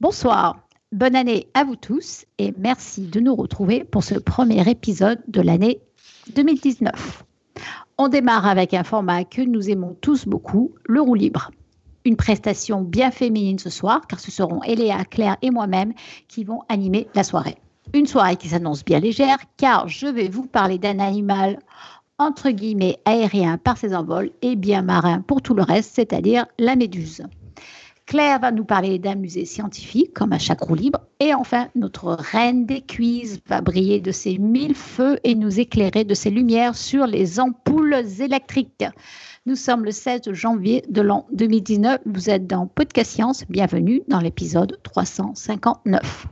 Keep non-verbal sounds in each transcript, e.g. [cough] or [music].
Bonsoir, bonne année à vous tous et merci de nous retrouver pour ce premier épisode de l'année 2019. On démarre avec un format que nous aimons tous beaucoup, le roue libre. Une prestation bien féminine ce soir car ce seront Eléa, Claire et moi-même qui vont animer la soirée. Une soirée qui s'annonce bien légère car je vais vous parler d'un animal entre guillemets aérien par ses envols et bien marin pour tout le reste, c'est-à-dire la méduse. Claire va nous parler d'un musée scientifique, comme à chaque roue libre. Et enfin, notre reine des quiz va briller de ses mille feux et nous éclairer de ses lumières sur les ampoules électriques. Nous sommes le 16 janvier de l'an 2019. Vous êtes dans Podcast Science. Bienvenue dans l'épisode 359.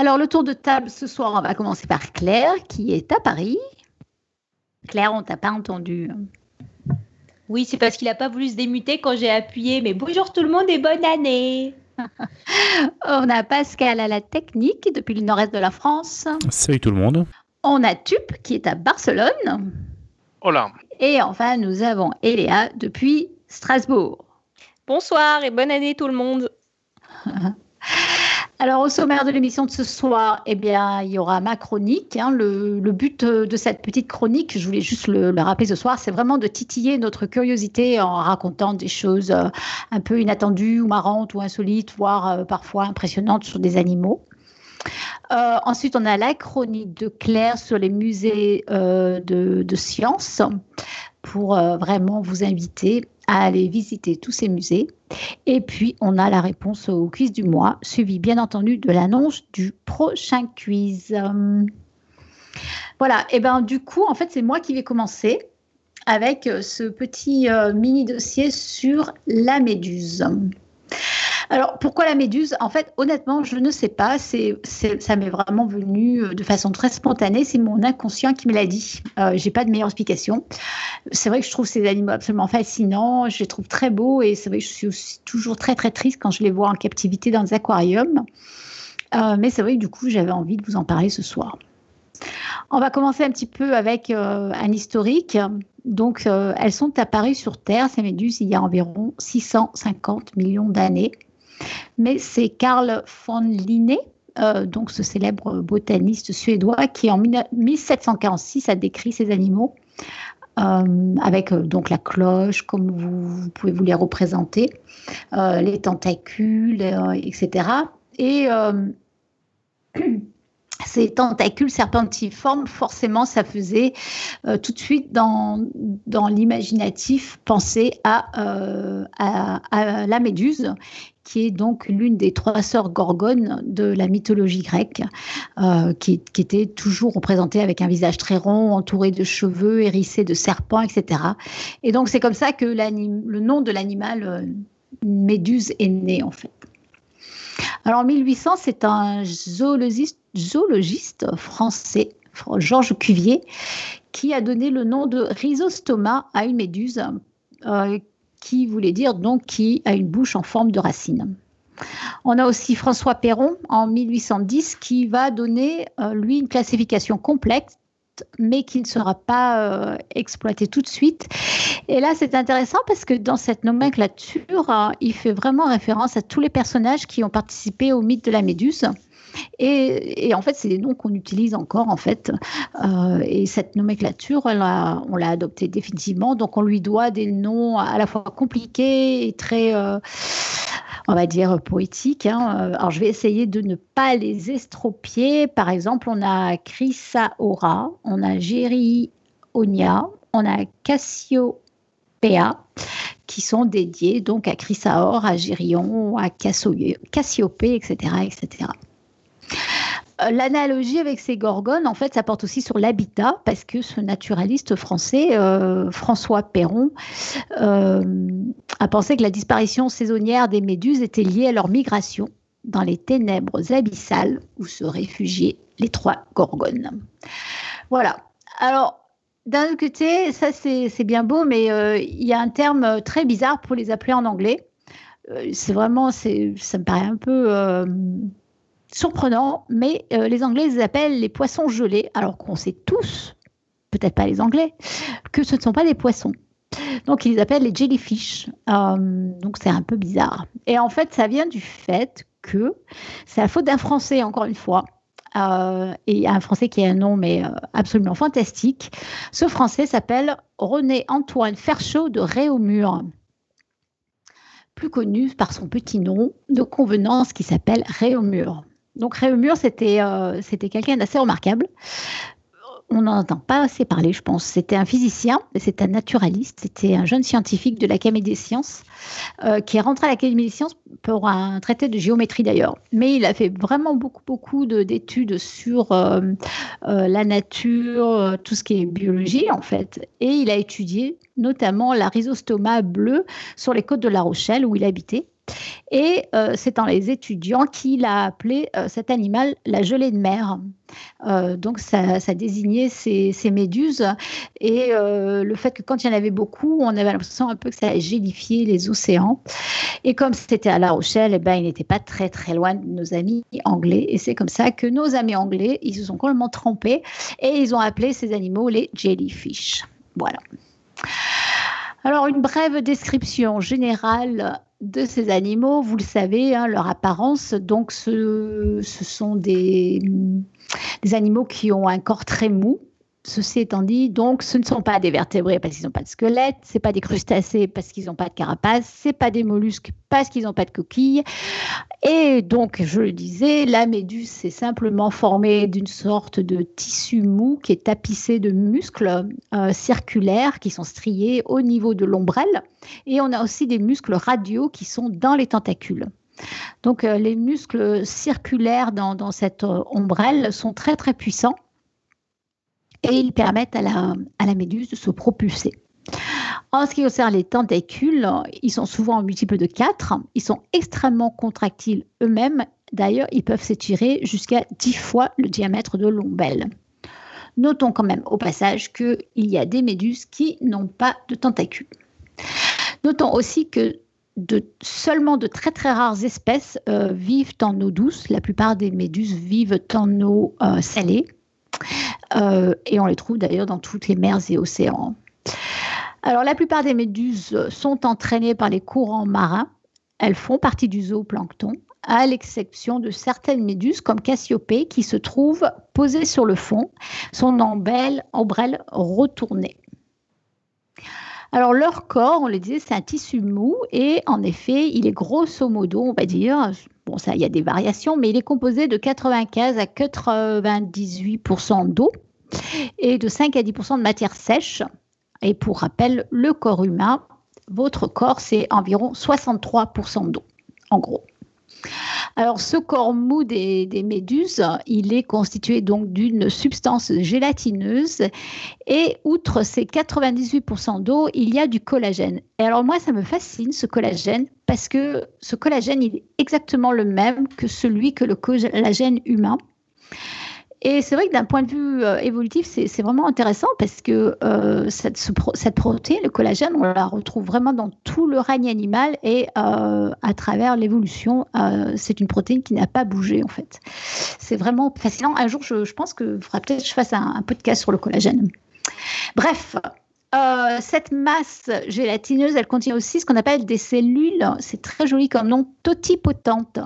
Alors, le tour de table ce soir, on va commencer par Claire, qui est à Paris. Claire, on t'a pas entendu. Oui, c'est parce qu'il n'a pas voulu se démuter quand j'ai appuyé. Mais bonjour tout le monde et bonne année. [laughs] on a Pascal à la technique depuis le nord-est de la France. Salut tout le monde. On a Tup qui est à Barcelone. Hola. Et enfin, nous avons Eléa depuis Strasbourg. Bonsoir et bonne année tout le monde. [laughs] Alors, au sommaire de l'émission de ce soir, eh bien, il y aura ma chronique. Hein. Le, but de cette petite chronique, je voulais juste le, rappeler ce soir, c'est vraiment de titiller notre curiosité en racontant des choses euh, un peu inattendues ou marrantes ou insolites, voire euh, parfois impressionnantes sur des animaux. Euh, ensuite, on a la chronique de Claire sur les musées de, de sciences pour vraiment vous inviter à aller visiter tous ces musées. Et puis, on a la réponse au quiz du mois, suivi bien entendu de l'annonce du prochain quiz. Voilà, et ben du coup, en fait, c'est moi qui vais commencer avec ce petit euh, mini dossier sur la méduse. Alors, pourquoi la méduse? En fait, honnêtement, je ne sais pas. C'est, ça m'est vraiment venu euh, de façon très spontanée. C'est mon inconscient qui me l'a dit. Euh, j'ai pas de meilleure explication. C'est vrai que je trouve ces animaux absolument fascinants. Je les trouve très beaux et c'est vrai que je suis aussi toujours très très triste quand je les vois en captivité dans des aquariums. Euh, mais c'est vrai que du coup, j'avais envie de vous en parler ce soir. On va commencer un petit peu avec euh, un historique. Donc, elles sont apparues sur Terre, ces méduses, il y a environ 650 millions d'années. Mais c'est Carl von Linné, euh, donc ce célèbre botaniste suédois, qui en 1746 a décrit ces animaux euh, avec euh, donc la cloche, comme vous, pouvez vous les représenter, les tentacules, etc. Et [clears throat] ces tentacules serpentiformes, forcément, ça faisait tout de suite dans, l'imaginatif penser à, à, la méduse qui est donc l'une des trois sœurs gorgones de la mythologie grecque, euh, qui, était toujours représentée avec un visage très rond, entouré de cheveux, hérissé de serpents, etc. Et donc c'est comme ça que le nom de l'animal euh, Méduse est né en fait. Alors en 1800, c'est un zoologiste, zoologiste français, Georges Cuvier, qui a donné le nom de rhizostoma à une méduse euh, qui voulait dire donc qui a une bouche en forme de racine. On a aussi François Perron en 1810 qui va donner, euh, lui, une classification complète mais qui ne sera pas euh, exploitée tout de suite. Et là, c'est intéressant parce que dans cette nomenclature, euh, il fait vraiment référence à tous les personnages qui ont participé au mythe de la Méduse. Et, en fait, c'est des noms qu'on utilise encore, en fait. Euh, et cette nomenclature, on l'a adoptée définitivement. Donc, on lui doit des noms à la fois compliqués et très, euh, on va dire, poétiques. Hein. Alors, je vais essayer de ne pas les estropier. Par exemple, on a Chrysaora, on a Onia, on a Cassiopeia, qui sont dédiés donc à Chrysaor, à Girion, à Cassiopée, etc., etc. Euh, l'analogie avec ces gorgones, en fait, ça porte aussi sur l'habitat, parce que ce naturaliste français, euh, François Perron, euh, a pensé que la disparition saisonnière des méduses était liée à leur migration dans les ténèbres abyssales où se réfugiaient les trois gorgones. Voilà. Alors, d'un côté, ça c'est bien beau, mais il y a un terme très bizarre pour les appeler en anglais. c'est vraiment, ça me paraît un peu surprenant, mais euh, les Anglais les appellent les poissons gelés, alors qu'on sait tous, peut-être pas les Anglais, que ce ne sont pas des poissons. Donc ils les appellent les jellyfish. Euh, donc c'est un peu bizarre. Et en fait, ça vient du fait que c'est la faute d'un Français, encore une fois. Euh, et un Français qui a un nom mais absolument fantastique. Ce Français s'appelle René Antoine Ferchaud de Réaumur plus connu par son petit nom de convenance qui s'appelle Réaumur. Donc Réaumur, c'était euh, c'était quelqu'un d'assez remarquable. On n'en entend pas assez parler, je pense. C'était un physicien, c'était un naturaliste, c'était un jeune scientifique de l'Académie des sciences euh, qui est rentré à l'Académie des sciences pour un traité de géométrie d'ailleurs. Mais il a fait vraiment beaucoup, beaucoup d'études sur euh, la nature, tout ce qui est biologie en fait. Et il a étudié notamment la rhizostoma bleue sur les côtes de La Rochelle où il habitait. Et euh, c'est en les étudiants qu'il a appelé euh, cet animal la gelée de mer. Euh, donc ça, désignait ces, méduses et le fait que quand il y en avait beaucoup, on avait l'impression un peu que ça gélifiait les océans. Et comme c'était à La Rochelle, eh ben, il n'était pas très très loin de nos amis anglais. Et c'est comme ça que nos amis anglais, ils se sont complètement trempés et ils ont appelé ces animaux les jellyfish. Voilà. Alors, une brève description générale de ces animaux, vous le savez, hein, leur apparence, donc ce, sont des, des animaux qui ont un corps très mou, Ceci étant dit, donc, ce ne sont pas des vertébrés parce qu'ils n'ont pas de squelette, ce pas des crustacés parce qu'ils n'ont pas de carapace, ce pas des mollusques parce qu'ils n'ont pas de coquille. Et donc, je le disais, la méduse est simplement formée d'une sorte de tissu mou qui est tapissé de muscles euh, circulaires qui sont striés au niveau de l'ombrelle. Et on a aussi des muscles radiaux qui sont dans les tentacules. Donc, euh, les muscles circulaires dans, dans cette euh, ombrelle sont très, très puissants et ils permettent à la, méduse de se propulser. En ce qui concerne les tentacules, ils sont souvent en multiple de 4. Ils sont extrêmement contractiles eux-mêmes. D'ailleurs, ils peuvent s'étirer jusqu'à 10 fois le diamètre de l'ombelle. Notons quand même au passage qu'il y a des méduses qui n'ont pas de tentacules. Notons aussi que seulement de très très rares espèces euh, vivent en eau douce. La plupart des méduses vivent en eau euh, salée. Euh, et on les trouve d'ailleurs dans toutes les mers et océans. Alors la plupart des méduses sont entraînées par les courants marins. Elles font partie du zooplancton, à l'exception de certaines méduses comme Cassiopée qui se trouvent posées sur le fond, son ombrelle, ombrelle retournée. Alors leur corps, on le disait, c'est un tissu mou et en effet, il est grosso modo, on va dire, bon ça, il y a des variations, mais il est composé de 95 à 98% d'eau et de 5 à 10% de matière sèche. Et pour rappel, le corps humain, votre corps, c'est environ 63% d'eau, en gros. Alors, ce corps mou des, méduses, il est constitué donc d'une substance gélatineuse et outre ces 98% d'eau, il y a du collagène. Et alors, moi, ça me fascine ce collagène parce que ce collagène, il est exactement le même que celui que le collagène humain. Et c'est vrai que d'un point de vue euh, évolutif, c'est vraiment intéressant parce que euh, cette, protéine, le collagène, on la retrouve vraiment dans tout le règne animal et euh, à travers l'évolution, c'est une protéine qui n'a pas bougé en fait. C'est vraiment fascinant. Un jour, je, pense que faudra peut-être que je fasse un podcast sur le collagène. Bref, euh, cette masse gélatineuse, elle contient aussi ce qu'on appelle des cellules, c'est très joli comme nom, totipotentes.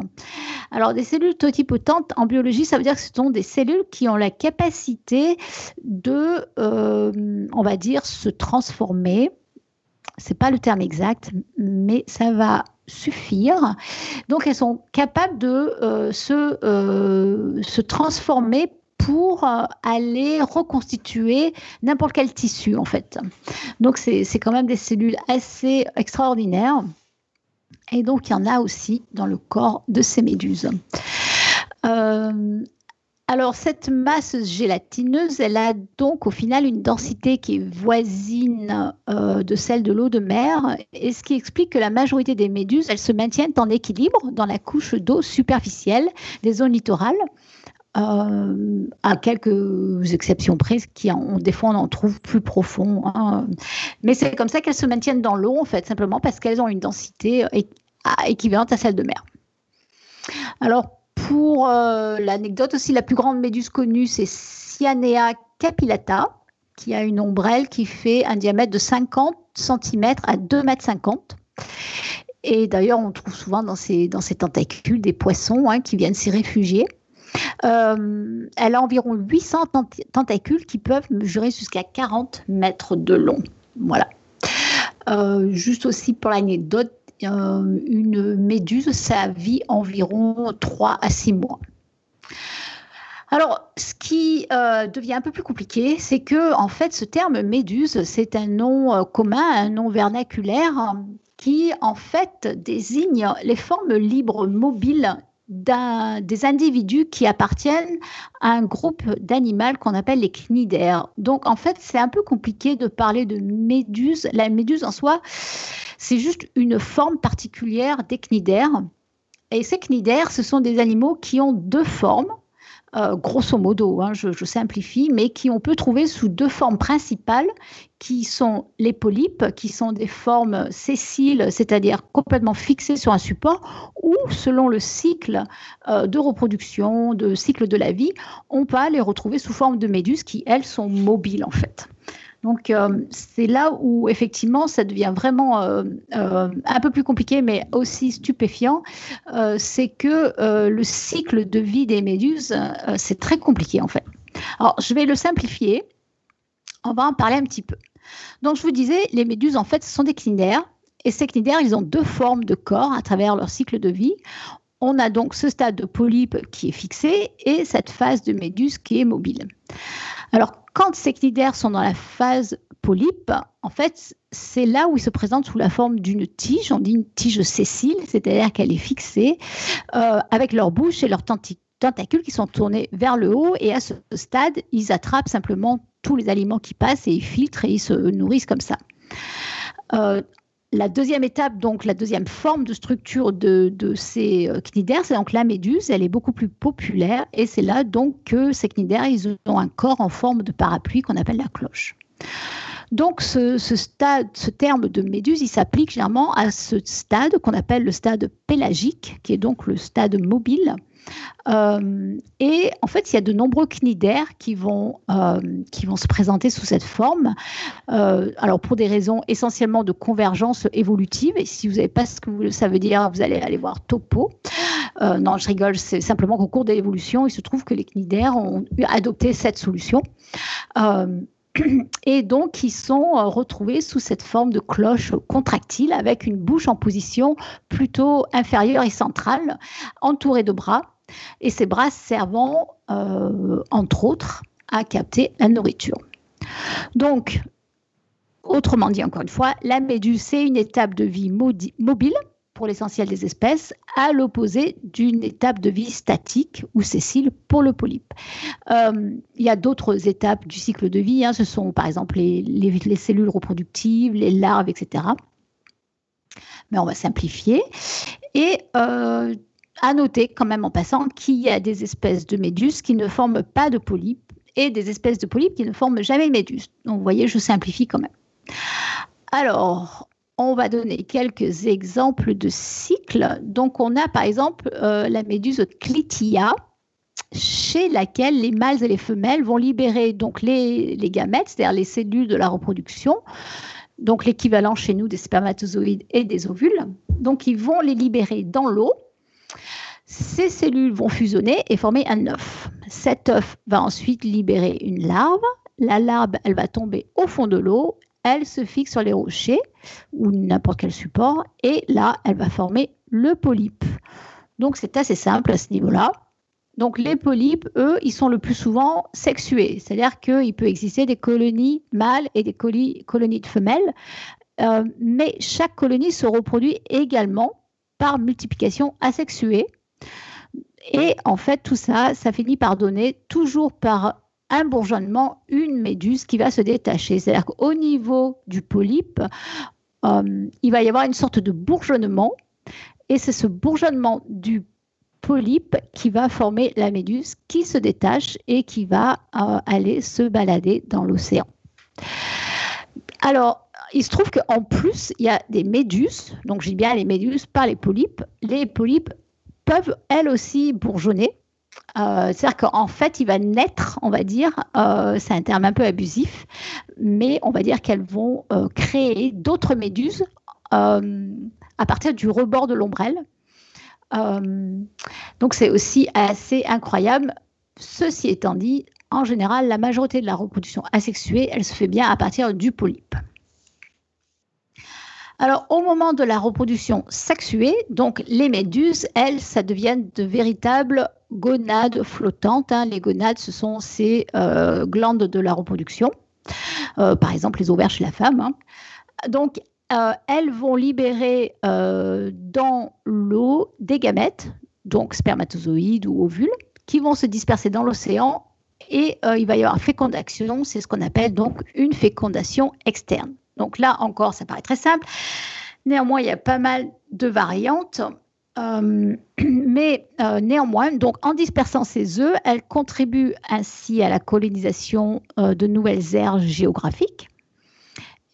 Alors, des cellules totipotentes, en biologie, ça veut dire que ce sont des cellules qui ont la capacité de, euh, on va dire, se transformer. C'est pas le terme exact, mais ça va suffire. Donc, elles sont capables de euh, se, se transformer pour euh, aller reconstituer n'importe quel tissu en fait. Donc c'est quand même des cellules assez extraordinaires. Et donc il y en a aussi dans le corps de ces méduses. Euh, alors, cette masse gélatineuse, elle a donc au final une densité qui est voisine euh, de celle de l'eau de mer, et ce qui explique que la majorité des méduses, elles se maintiennent en équilibre dans la couche d'eau superficielle des zones littorales. Euh, à quelques exceptions près, qui en, des fois on en trouve plus profond. Hein. Mais c'est comme ça qu'elles se maintiennent dans l'eau, en fait, simplement parce qu'elles ont une densité équivalente à celle de mer. Alors, pour euh, l'anecdote aussi, la plus grande méduse connue, c'est Cyanea capillata, qui a une ombrelle qui fait un diamètre de 50 cm à 2,50 m. Et d'ailleurs, on trouve souvent dans ces, dans ces tentacules des poissons hein, qui viennent s'y réfugier. Euh, elle a environ 800 tentacules qui peuvent mesurer jusqu'à 40 mètres de long. Voilà. Euh, juste aussi pour l'anecdote, euh, une méduse, ça vit environ 3 à 6 mois. Alors, ce qui devient un peu plus compliqué, c'est que, en fait, ce terme méduse, c'est un nom commun, un nom vernaculaire qui, en fait, désigne les formes libres mobiles des individus qui appartiennent à un groupe d'animaux qu'on appelle les cnidaires. Donc, en fait, c'est un peu compliqué de parler de méduse. La méduse en soi, c'est juste une forme particulière des cnidaires. Et ces cnidaires, ce sont des animaux qui ont deux formes, euh, grosso modo, hein, je, simplifie, mais qui on peut trouver sous deux formes principales, qui sont les polypes, qui sont des formes sessiles, c'est-à-dire complètement fixées sur un support, ou selon le cycle euh, de reproduction, de cycle de la vie, on peut les retrouver sous forme de méduses qui, elles, sont mobiles en fait. Donc euh, c'est là où effectivement ça devient vraiment euh, un peu plus compliqué, mais aussi stupéfiant. c'est que le cycle de vie des méduses, c'est très compliqué en fait. Alors je vais le simplifier. On va en parler un petit peu. Donc je vous disais, les méduses en fait sont des cnidaires. Et ces cnidaires, ils ont deux formes de corps à travers leur cycle de vie. On a donc ce stade de polype qui est fixé et cette phase de méduse qui est mobile. Alors, quand ces cnidaires sont dans la phase polype, en fait, c'est là où ils se présentent sous la forme d'une tige. On dit une tige sessile, c'est-à-dire qu'elle est fixée euh, avec leur bouche et leurs tentacules qui sont tournés vers le haut. Et à ce stade, ils attrapent simplement tous les aliments qui passent et ils filtrent et ils se nourrissent comme ça. Euh, la deuxième étape, donc la deuxième forme de structure de, ces euh, cnidaires, c'est donc la méduse. Elle est beaucoup plus populaire et c'est là donc que ces cnidaires, ils ont un corps en forme de parapluie qu'on appelle la cloche. Donc ce, ce terme de méduse, il s'applique généralement à ce stade qu'on appelle le stade pélagique, qui est donc le stade mobile euh, et en fait, il y a de nombreux cnidaires qui vont, euh, qui vont se présenter sous cette forme. Euh, alors, pour des raisons essentiellement de convergence évolutive, et si vous n'avez pas ce que ça veut dire, vous allez aller voir Topo. non, je rigole, c'est simplement qu'au cours de l'évolution, il se trouve que les cnidaires ont adopté cette solution. [clears throat] et donc ils sont retrouvés sous cette forme de cloche contractile avec une bouche en position plutôt inférieure et centrale, entourée de bras et ces bras servant, euh, entre autres, à capter la nourriture. Donc, autrement dit, encore une fois, la méduse, c'est une étape de vie mobile pour l'essentiel des espèces, à l'opposé d'une étape de vie statique ou sessile pour le polype. Euh, il y a d'autres étapes du cycle de vie, hein. ce sont par exemple les, les, cellules reproductives, les larves, etc. Mais on va simplifier. Et euh, à noter quand même en passant qu'il y a des espèces de méduses qui ne forment pas de polypes et des espèces de polypes qui ne forment jamais de méduses. Donc vous voyez, je simplifie quand même. Alors, on va donner quelques exemples de cycles. Donc on a par exemple euh, la méduse Clitia chez laquelle les mâles et les femelles vont libérer donc les, les gamètes, c'est-à-dire les cellules de la reproduction, donc l'équivalent chez nous des spermatozoïdes et des ovules. Donc ils vont les libérer dans l'eau ces cellules vont fusionner et former un œuf. Cet œuf va ensuite libérer une larve. La larve, elle va tomber au fond de l'eau, elle se fixe sur les rochers ou n'importe quel support, et là, elle va former le polype. Donc c'est assez simple à ce niveau-là. Donc les polypes, eux, ils sont le plus souvent sexués, c'est-à-dire qu'il peut exister des colonies mâles et des colonies de femelles, euh, mais chaque colonie se reproduit également par multiplication asexuée. Et en fait, tout ça, ça finit par donner toujours par un bourgeonnement une méduse qui va se détacher. C'est-à-dire qu'au niveau du polype, euh, il va y avoir une sorte de bourgeonnement. Et c'est ce bourgeonnement du polype qui va former la méduse qui se détache et qui va euh, aller se balader dans l'océan. Alors, il se trouve qu'en plus, il y a des méduses, donc dis bien les méduses, pas les polypes. Les polypes peuvent elles aussi bourgeonner. Euh, c'est-à-dire qu'en fait, il va naître, on va dire, euh, c'est un terme un peu abusif, mais on va dire qu'elles vont créer d'autres méduses à partir du rebord de l'ombrelle. Euh, donc c'est aussi assez incroyable. Ceci étant dit, en général, la majorité de la reproduction asexuée, elle se fait bien à partir du polype. Alors, au moment de la reproduction sexuée, donc les méduses, elles, ça deviennent de véritables gonades flottantes. Hein. Les gonades, ce sont ces euh, glandes de la reproduction, euh, par exemple les ovaires chez la femme. Hein. Donc, euh, elles vont libérer dans l'eau des gamètes, donc spermatozoïdes ou ovules, qui vont se disperser dans l'océan et il va y avoir fécondation, c'est ce qu'on appelle donc une fécondation externe. Donc là encore, ça paraît très simple. Néanmoins, il y a pas mal de variantes. [clears throat] mais néanmoins, donc en dispersant ces œufs, elles contribuent ainsi à la colonisation de nouvelles aires géographiques.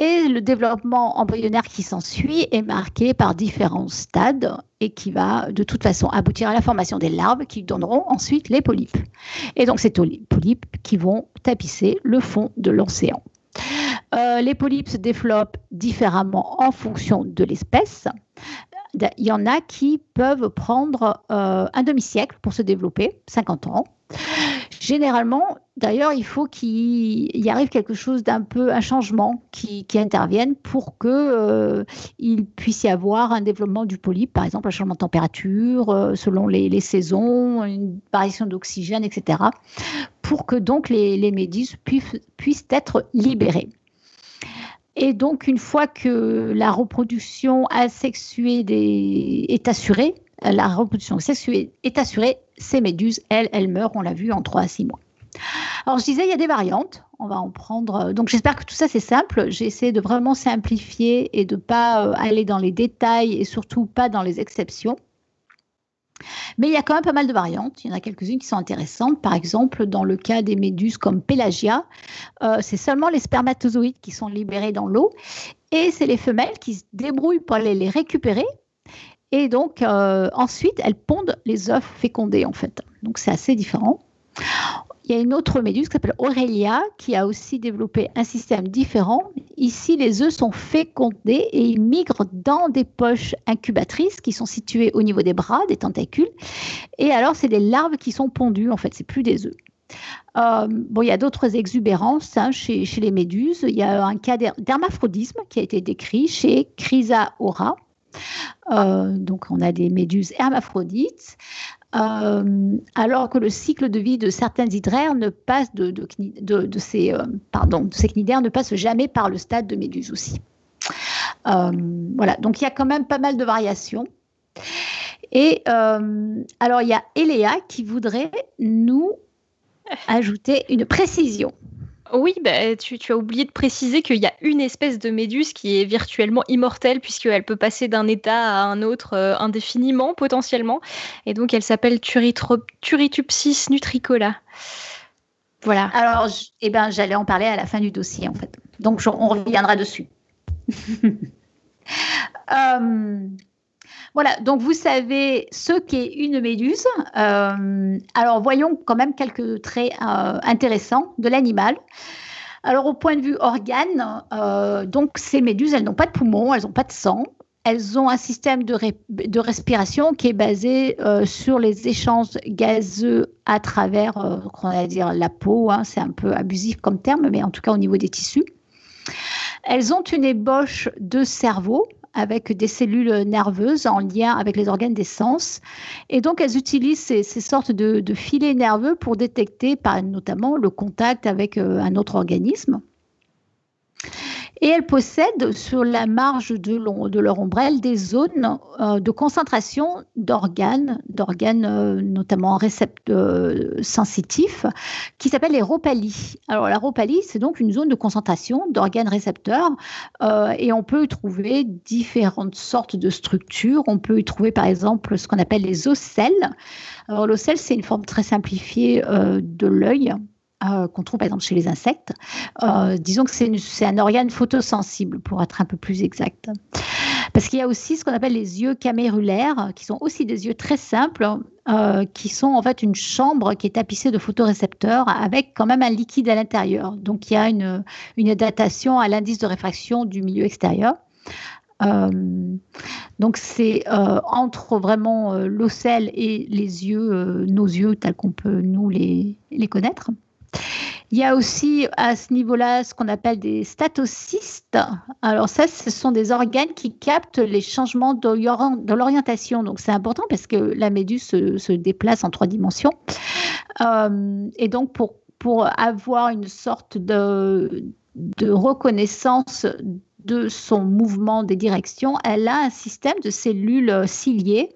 Et le développement embryonnaire qui s'ensuit est marqué par différents stades et qui va de toute façon aboutir à la formation des larves qui donneront ensuite les polypes. Et donc c'est les polypes qui vont tapisser le fond de l'océan. Euh, les polypes se développent différemment en fonction de l'espèce. Il y en a qui peuvent prendre euh, un demi-siècle pour se développer, 50 ans. Généralement, d'ailleurs, il faut qu'il y arrive quelque chose d'un peu, un changement qui, intervienne pour qu'il euh, puisse y avoir un développement du polype, par exemple un changement de température euh, selon les, saisons, une variation d'oxygène, etc., pour que donc les, les méduses puissent, puissent être libérées. Et donc, une fois que la reproduction asexuée est assurée, la reproduction sexuée est assurée, ces méduses, elles, elles meurent, on l'a vu, en 3 à 6 mois. Alors, je disais, il y a des variantes. On va en prendre. Donc, j'espère que tout ça, c'est simple. J'ai essayé de vraiment simplifier et de ne pas euh, aller dans les détails et surtout pas dans les exceptions. Mais il y a quand même pas mal de variantes. Il y en a quelques-unes qui sont intéressantes. Par exemple, dans le cas des méduses comme Pelagia, euh, c'est seulement les spermatozoïdes qui sont libérés dans l'eau et c'est les femelles qui se débrouillent pour aller les récupérer et donc, euh, ensuite, elles pondent les œufs fécondés, en fait. Donc, c'est assez différent. Il y a une autre méduse qui s'appelle Aurelia, qui a aussi développé un système différent. Ici, les œufs sont fécondés et ils migrent dans des poches incubatrices qui sont situées au niveau des bras, des tentacules. Et alors, c'est des larves qui sont pondues, en fait, c'est plus des œufs. Euh, bon, il y a d'autres exubérances hein, chez, les méduses. Il y a un cas d'hermaphrodisme qui a été décrit chez Chrysaora. Euh, donc, on a des méduses hermaphrodites. Euh, alors que le cycle de vie de certains hydraires ne passe de, ces, euh, pardon, de ces cnidaires ne passe jamais par le stade de méduse aussi. voilà, donc il y a quand même pas mal de variations. Et alors il y a Eléa qui voudrait nous ajouter une précision. Oui, bah, tu, as oublié de préciser qu'il y a une espèce de méduse qui est virtuellement immortelle puisqu'elle peut passer d'un état à un autre euh, indéfiniment potentiellement. Et donc elle s'appelle Turritupsis nutricola. Voilà. Alors, eh ben, j'allais en parler à la fin du dossier en fait. Donc on reviendra dessus. [laughs] euh, voilà, donc vous savez ce qu'est une méduse. Euh, alors voyons quand même quelques traits euh, intéressants de l'animal. Alors au point de vue organe, euh, donc ces méduses, elles n'ont pas de poumons, elles n'ont pas de sang. Elles ont un système de, de respiration qui est basé sur les échanges gazeux à travers, on va dire la peau. Hein, c'est un peu abusif comme terme, mais en tout cas au niveau des tissus. Elles ont une ébauche de cerveau avec des cellules nerveuses en lien avec les organes des sens. Et donc, elles utilisent ces, sortes de, filets nerveux pour détecter notamment le contact avec un autre organisme. Et elles possèdent sur la marge de, leur ombrelle des zones euh, de concentration d'organes, d'organes euh, notamment récepteurs euh, sensitifs, qui s'appellent les ropalies. Alors la ropalie, c'est donc une zone de concentration d'organes récepteurs et on peut y trouver différentes sortes de structures. On peut y trouver par exemple ce qu'on appelle les ocelles. Alors l'ocelle, c'est une forme très simplifiée de l'œil euh, qu'on trouve par exemple chez les insectes. Euh, disons que c'est un organe photosensible, pour être un peu plus exact. Parce qu'il y a aussi ce qu'on appelle les yeux camérulaires, qui sont aussi des yeux très simples, euh, qui sont en fait une chambre qui est tapissée de photorécepteurs avec quand même un liquide à l'intérieur. Donc il y a une, une datation à l'indice de réfraction du milieu extérieur. donc c'est entre vraiment l'ocelle et les yeux, nos yeux tels qu'on peut nous les, les connaître. Il y a aussi à ce niveau-là ce qu'on appelle des statocystes. Alors ça, ce sont des organes qui captent les changements de l'orientation. Donc c'est important parce que la méduse se, déplace en trois dimensions. Euh, et donc pour, pour avoir une sorte de, reconnaissance de son mouvement des directions, elle a un système de cellules ciliées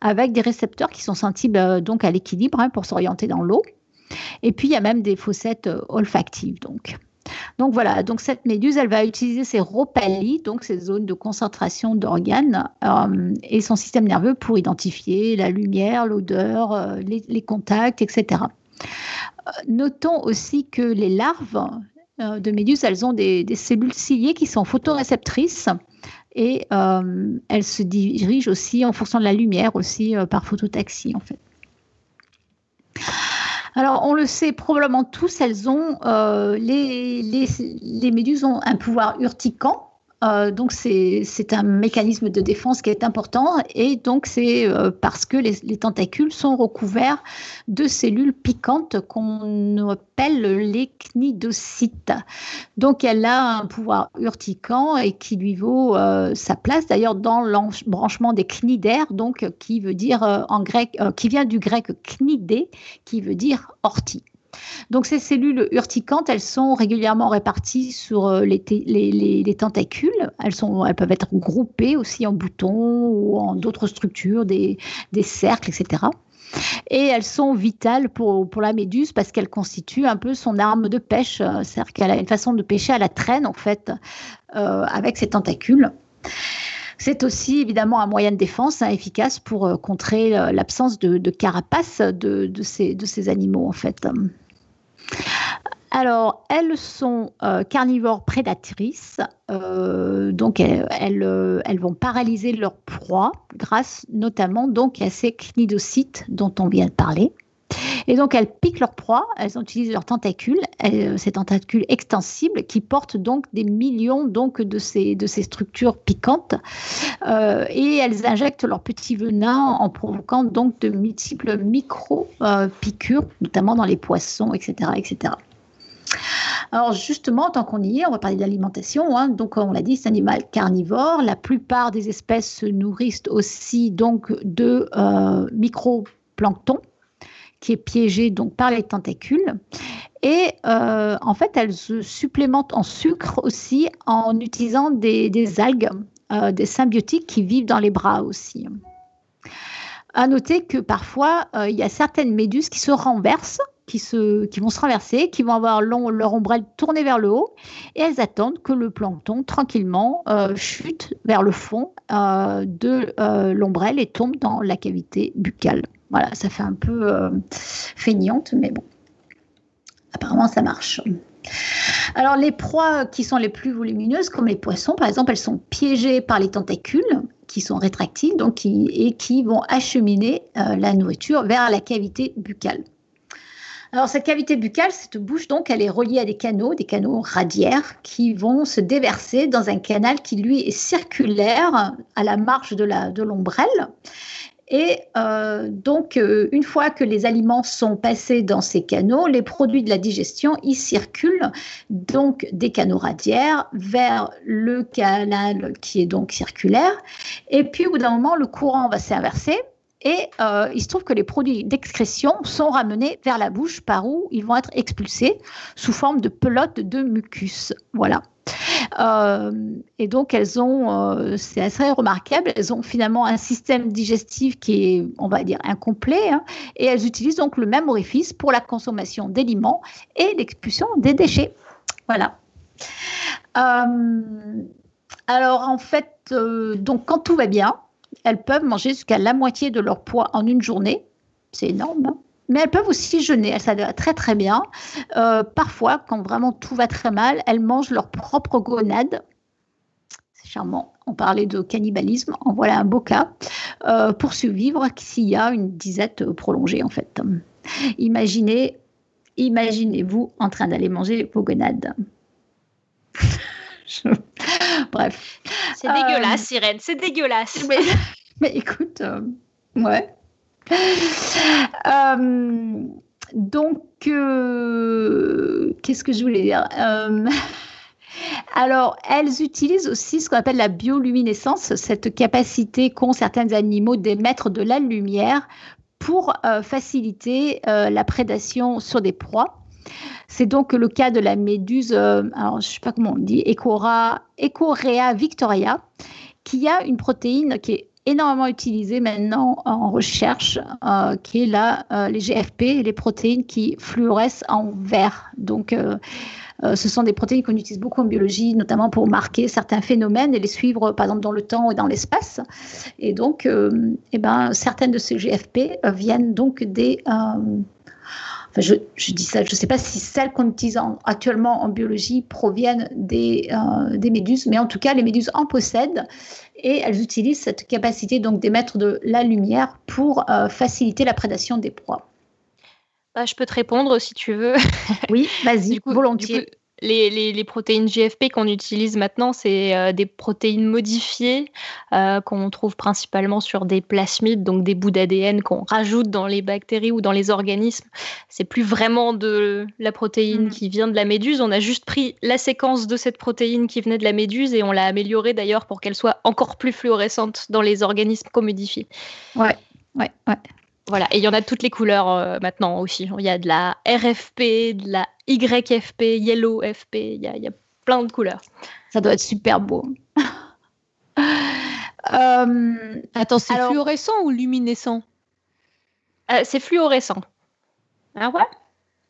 avec des récepteurs qui sont sensibles euh, donc à l'équilibre hein, pour s'orienter dans l'eau. Et puis, il y a même des fossettes euh, olfactives. Donc. Donc voilà, donc cette méduse, elle va utiliser ses ropalies, donc ces zones de concentration d'organes, euh, et son système nerveux pour identifier la lumière, l'odeur, euh, les, contacts, etc. notons aussi que les larves de méduses, elles ont des, des, cellules ciliées qui sont photoréceptrices et elles se dirigent aussi en fonction de la lumière, aussi par phototaxie en fait. Alors, on le sait probablement tous, elles ont, euh, les, les, les méduses ont un pouvoir urticant euh, donc c'est un mécanisme de défense qui est important et donc c'est euh, parce que les, tentacules sont recouverts de cellules piquantes qu'on appelle les cnidocytes. Donc elle a un pouvoir urticant et qui lui vaut euh, sa place d'ailleurs dans l'embranchement des cnidaires, donc qui veut dire en grec, qui vient du grec knidé, qui veut dire ortie. Donc ces cellules urticantes, elles sont régulièrement réparties sur euh, les, tentacules. Elles, peuvent être groupées aussi en boutons ou en d'autres structures, des, cercles, etc. Et elles sont vitales pour, la méduse parce qu'elles constituent un peu son arme de pêche. C'est-à-dire qu'elle a une façon de pêcher à la traîne, en fait, euh, avec ses tentacules. C'est aussi évidemment un moyen de défense hein, efficace pour euh, contrer l'absence de, carapace de, ces, de, ces, animaux, en fait. Alors, elles sont euh, carnivores prédatrices, euh, donc elles, euh, elles, vont paralyser leur proie grâce notamment donc à ces cnidocytes dont on vient de parler. Et donc elles piquent leur proie, elles utilisent leurs tentacules, ces tentacules extensibles qui portent donc des millions donc de ces, de ces structures piquantes, et elles injectent leur petit venin en provoquant donc de multiples micro-piqûres, notamment dans les poissons, etc., etc. Alors justement, tant qu'on y est, on va parler d'alimentation. Hein. Donc on l'a dit, c'est un animal carnivore. La plupart des espèces se nourrissent aussi donc de euh, microplancton qui est piégé donc par les tentacules. Et euh, en fait, elles se supplémentent en sucre aussi en utilisant des, algues, euh, des symbiotiques qui vivent dans les bras aussi. À noter que parfois, euh, il y a certaines méduses qui se renversent qui, vont se renverser, qui vont avoir leur ombrelle tournée vers le haut, et elles attendent que le plancton tranquillement chute vers le fond de l'ombrelle et tombe dans la cavité buccale. Voilà, ça fait un peu feignante, mais bon, apparemment ça marche. Alors les proies qui sont les plus volumineuses, comme les poissons par exemple, elles sont piégées par les tentacules qui sont rétractiles donc et qui vont acheminer la nourriture vers la cavité buccale. Alors, cette cavité buccale, cette bouche, donc, elle est reliée à des canaux, des canaux radiaires, qui vont se déverser dans un canal qui, lui, est circulaire à la marge de l'ombrelle. Et euh, donc, euh, une fois que les aliments sont passés dans ces canaux, les produits de la digestion, ils circulent donc des canaux radiaires vers le canal qui est donc circulaire. Et puis, au bout d'un moment, le courant va s'inverser. Et euh, il se trouve que les produits d'excrétion sont ramenés vers la bouche par où ils vont être expulsés sous forme de pelote de mucus. Voilà. Euh, et donc, elles ont, euh, c'est assez remarquable, elles ont finalement un système digestif qui est, on va dire, incomplet, hein, et elles utilisent donc le même orifice pour la consommation d'aliments et l'expulsion des déchets. Voilà. Alors, en fait, donc quand tout va bien, elles peuvent manger jusqu'à la moitié de leur poids en une journée. C'est énorme. Hein mais elles peuvent aussi jeûner, ça va très très bien. Euh, parfois, quand vraiment tout va très mal, elles mangent leur propre gonade. C'est charmant. On parlait de cannibalisme, en voilà un beau cas. Euh, pour survivre s'il y a une disette prolongée en fait. Imaginez, imaginez-vous en train d'aller manger vos gonades. [laughs] Bref. C'est dégueulasse, euh, Irène, c'est dégueulasse. Mais, [laughs] écoute, ouais. Euh, donc, euh, qu'est-ce que je voulais dire euh, Alors, elles utilisent aussi ce qu'on appelle la bioluminescence, cette capacité qu'ont certains animaux d'émettre de la lumière pour faciliter la prédation sur des proies. C'est donc le cas de la méduse, alors je ne sais pas comment on dit, Echora, Echorea victoria, qui a une protéine qui est énormément utilisé maintenant en recherche, euh, qui est là, euh, les GFP, les protéines qui fluorescent en vert. Donc, euh, ce sont des protéines qu'on utilise beaucoup en biologie, notamment pour marquer certains phénomènes et les suivre, par exemple, dans le temps et dans l'espace. Et donc, eh ben, certaines de ces GFP viennent donc des je, dis ça, je ne sais pas si celles qu'on utilise actuellement en biologie proviennent des, des méduses, mais en tout cas, les méduses en possèdent et elles utilisent cette capacité donc d'émettre de la lumière pour euh, faciliter la prédation des proies. Bah, je peux te répondre si tu veux. Oui, [laughs] vas-y, volontiers. Les, protéines GFP qu'on utilise maintenant, c'est euh, des protéines modifiées euh, qu'on trouve principalement sur des plasmides, donc des bouts d'ADN qu'on rajoute dans les bactéries ou dans les organismes. C'est plus vraiment de la protéine mm. qui vient de la méduse. On a juste pris la séquence de cette protéine qui venait de la méduse et on l'a améliorée d'ailleurs pour qu'elle soit encore plus fluorescente dans les organismes qu'on modifie. Ouais, ouais, ouais. Voilà, et il y en a de toutes les couleurs euh, maintenant aussi. Il y a de la RFP, de la YFP, Yellow FP, il y, a, plein de couleurs. Ça doit être super beau. [laughs] Euh, attends, c'est fluorescent ou luminescent? Euh, C'est fluorescent. Ah ouais?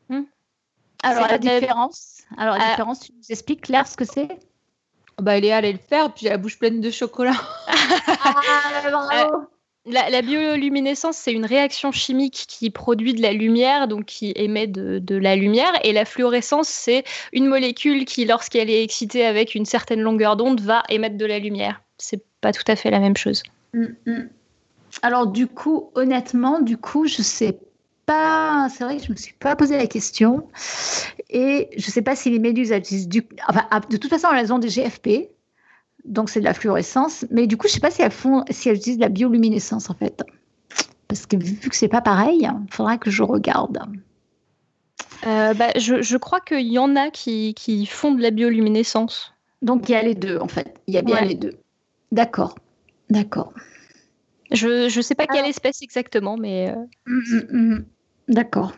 Hmm. Alors la différence, alors la différence, tu nous expliques Claire ce que c'est? Bah, Léa allait le faire, puis j'ai la bouche pleine de chocolat. [laughs] ah, bravo la, bioluminescence, c'est une réaction chimique qui produit de la lumière, donc qui émet de, la lumière. Et la fluorescence, c'est une molécule qui, lorsqu'elle est excitée avec une certaine longueur d'onde, va émettre de la lumière. C'est pas tout à fait la même chose. Mm, mm. Alors du coup, honnêtement, du coup, je sais pas. C'est vrai que je me suis pas posé la question. Et je sais pas si les méduses du. Enfin, de toute façon, elles ont des GFP donc c'est de la fluorescence. Mais du coup, je ne sais pas si elles, font, si elles utilisent de la bioluminescence en fait. Parce que vu que c'est pas pareil, il faudra que je regarde. Euh, bah, je, crois qu'il y en a qui, qui, font de la bioluminescence. Donc il y a les deux en fait. Il y a bien les deux. D'accord. D'accord. Je ne sais pas quelle espèce exactement, mais. Euh, hum, hum, hum. D'accord.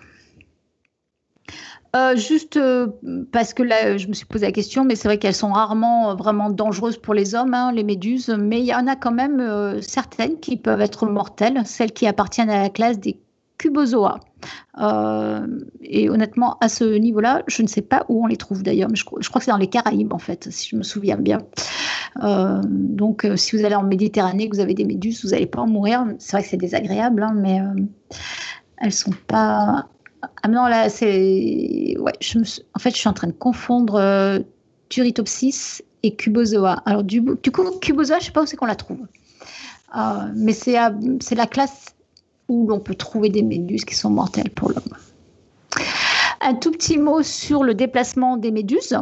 Euh, juste euh, parce que là, je me suis posé la question, mais c'est vrai qu'elles sont rarement euh, vraiment dangereuses pour les hommes, hein, les méduses, mais il y en a quand même certaines qui peuvent être mortelles, celles qui appartiennent à la classe des cubozoa. et honnêtement, à ce niveau-là, je ne sais pas où on les trouve d'ailleurs, mais je, crois que c'est dans les Caraïbes en fait, si je me souviens bien. donc, si vous allez en Méditerranée, que vous avez des méduses, vous n'allez pas en mourir. C'est vrai que c'est désagréable, hein, mais elles sont pas ah non, là, c'est. Ouais, je. En fait, je suis en train de confondre euh, Turritopsis et Cubozoa. Alors, du, coup, Cubozoa, je ne sais pas où c'est qu'on la trouve. Euh, mais c'est la classe où l'on peut trouver des méduses qui sont mortelles pour l'homme. Un tout petit mot sur le déplacement des méduses.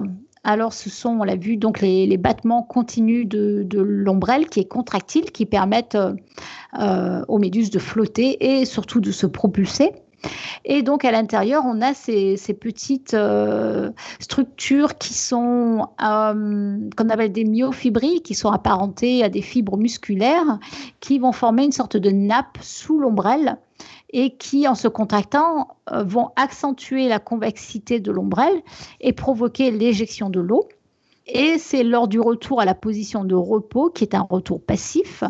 Alors, ce sont, on l'a vu, donc les, battements continus de, l'ombrelle qui est contractile, qui permettent aux méduses de flotter et surtout de se propulser. Et donc à l'intérieur, on a ces, petites euh, structures qui sont euh, qu'on appelle des myofibrilles, qui sont apparentées à des fibres musculaires, qui vont former une sorte de nappe sous l'ombrelle et qui, en se contractant, euh, vont accentuer la convexité de l'ombrelle et provoquer l'éjection de l'eau. Et c'est lors du retour à la position de repos, qui est un retour passif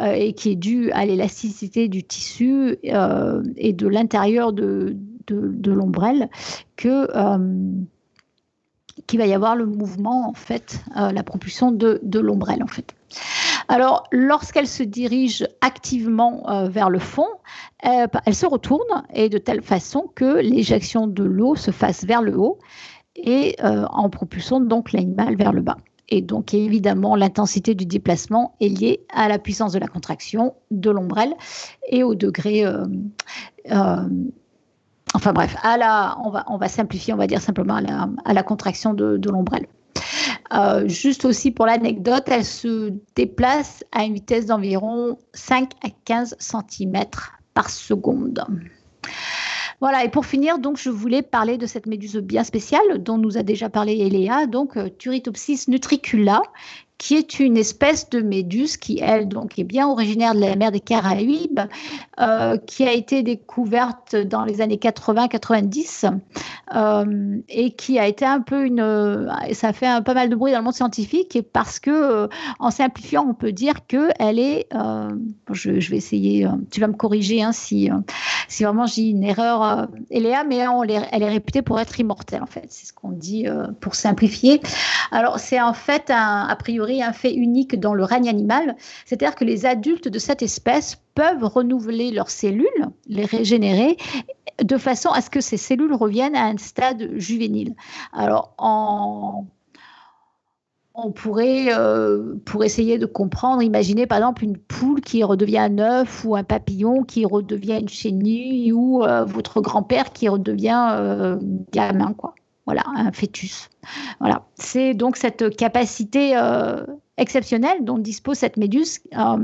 euh, et qui est dû à l'élasticité du tissu euh, et de l'intérieur de, de, l'ombrelle, que euh, qu'il va y avoir le mouvement, en fait, la propulsion de, de l'ombrelle, en fait. Alors, lorsqu'elle se dirige activement vers le fond, elle se retourne et de telle façon que l'éjection de l'eau se fasse vers le haut et euh, en propulsant donc l'animal vers le bas. Et donc évidemment, l'intensité du déplacement est liée à la puissance de la contraction de l'ombrelle et au degré. Euh, euh, enfin bref, à la, on, va, on va simplifier, on va dire simplement à la, contraction de, de l'ombrelle. juste aussi pour l'anecdote, elle se déplace à une vitesse d'environ 5 à 15 cm par seconde. Voilà, et pour finir, donc, je voulais parler de cette méduse bien spéciale dont nous a déjà parlé Eléa, donc euh, Turritopsis nutricula, qui est une espèce de méduse qui, elle, donc, est bien originaire de la mer des Caraïbes, euh, qui a été découverte dans les années 80-90 euh, et qui a été un peu une. Euh, ça fait un, pas mal de bruit dans le monde scientifique parce que, en simplifiant, on peut dire qu'elle est. Je, vais essayer, tu vas me corriger hein, si, si vraiment j'ai une erreur, Eléa, mais elle est réputée pour être immortelle, en fait. C'est ce qu'on dit pour simplifier. Alors, c'est en fait, a priori, un fait unique dans le règne animal, c'est-à-dire que les adultes de cette espèce peuvent renouveler leurs cellules, les régénérer, de façon à ce que ces cellules reviennent à un stade juvénile. Alors, on pourrait, euh, pour essayer de comprendre, imaginer par exemple une poule qui redevient un œuf ou un papillon qui redevient une chenille ou euh, votre grand-père qui redevient euh, gamin, quoi. Voilà, un fœtus. Voilà, c'est donc cette capacité euh, exceptionnelle dont dispose cette méduse euh,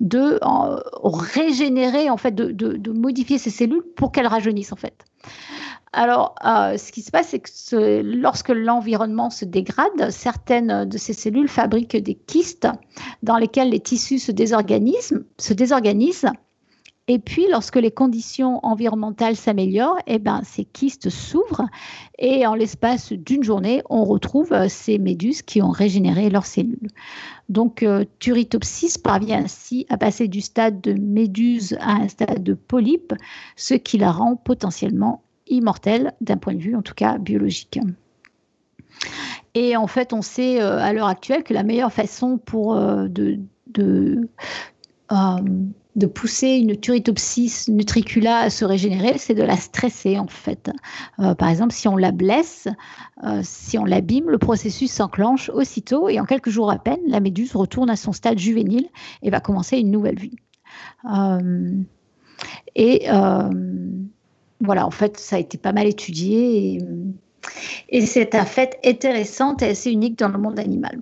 de euh, régénérer, en fait, de, modifier ses cellules pour qu'elles rajeunissent, en fait. Alors, ce qui se passe, c'est que lorsque l'environnement se dégrade, certaines de ces cellules fabriquent des kystes dans lesquels les tissus se désorganisent, se désorganisent et puis, lorsque les conditions environnementales s'améliorent, eh ben, ces kystes s'ouvrent et en l'espace d'une journée, on retrouve euh, ces méduses qui ont régénéré leurs cellules. Donc, euh, Turritopsis parvient ainsi à passer du stade de méduse à un stade de polype, ce qui la rend potentiellement immortelle d'un point de vue, en tout cas, biologique. Et en fait, on sait euh, à l'heure actuelle que la meilleure façon pour de, de de pousser une turritopsis nutricula à se régénérer, c'est de la stresser en fait. Euh, par exemple, si on la blesse, euh, si on l'abîme, le processus s'enclenche aussitôt et en quelques jours à peine, la méduse retourne à son stade juvénile et va commencer une nouvelle vie. Euh, et voilà, en fait, ça a été pas mal étudié et, et c'est un fait intéressant et assez unique dans le monde animal.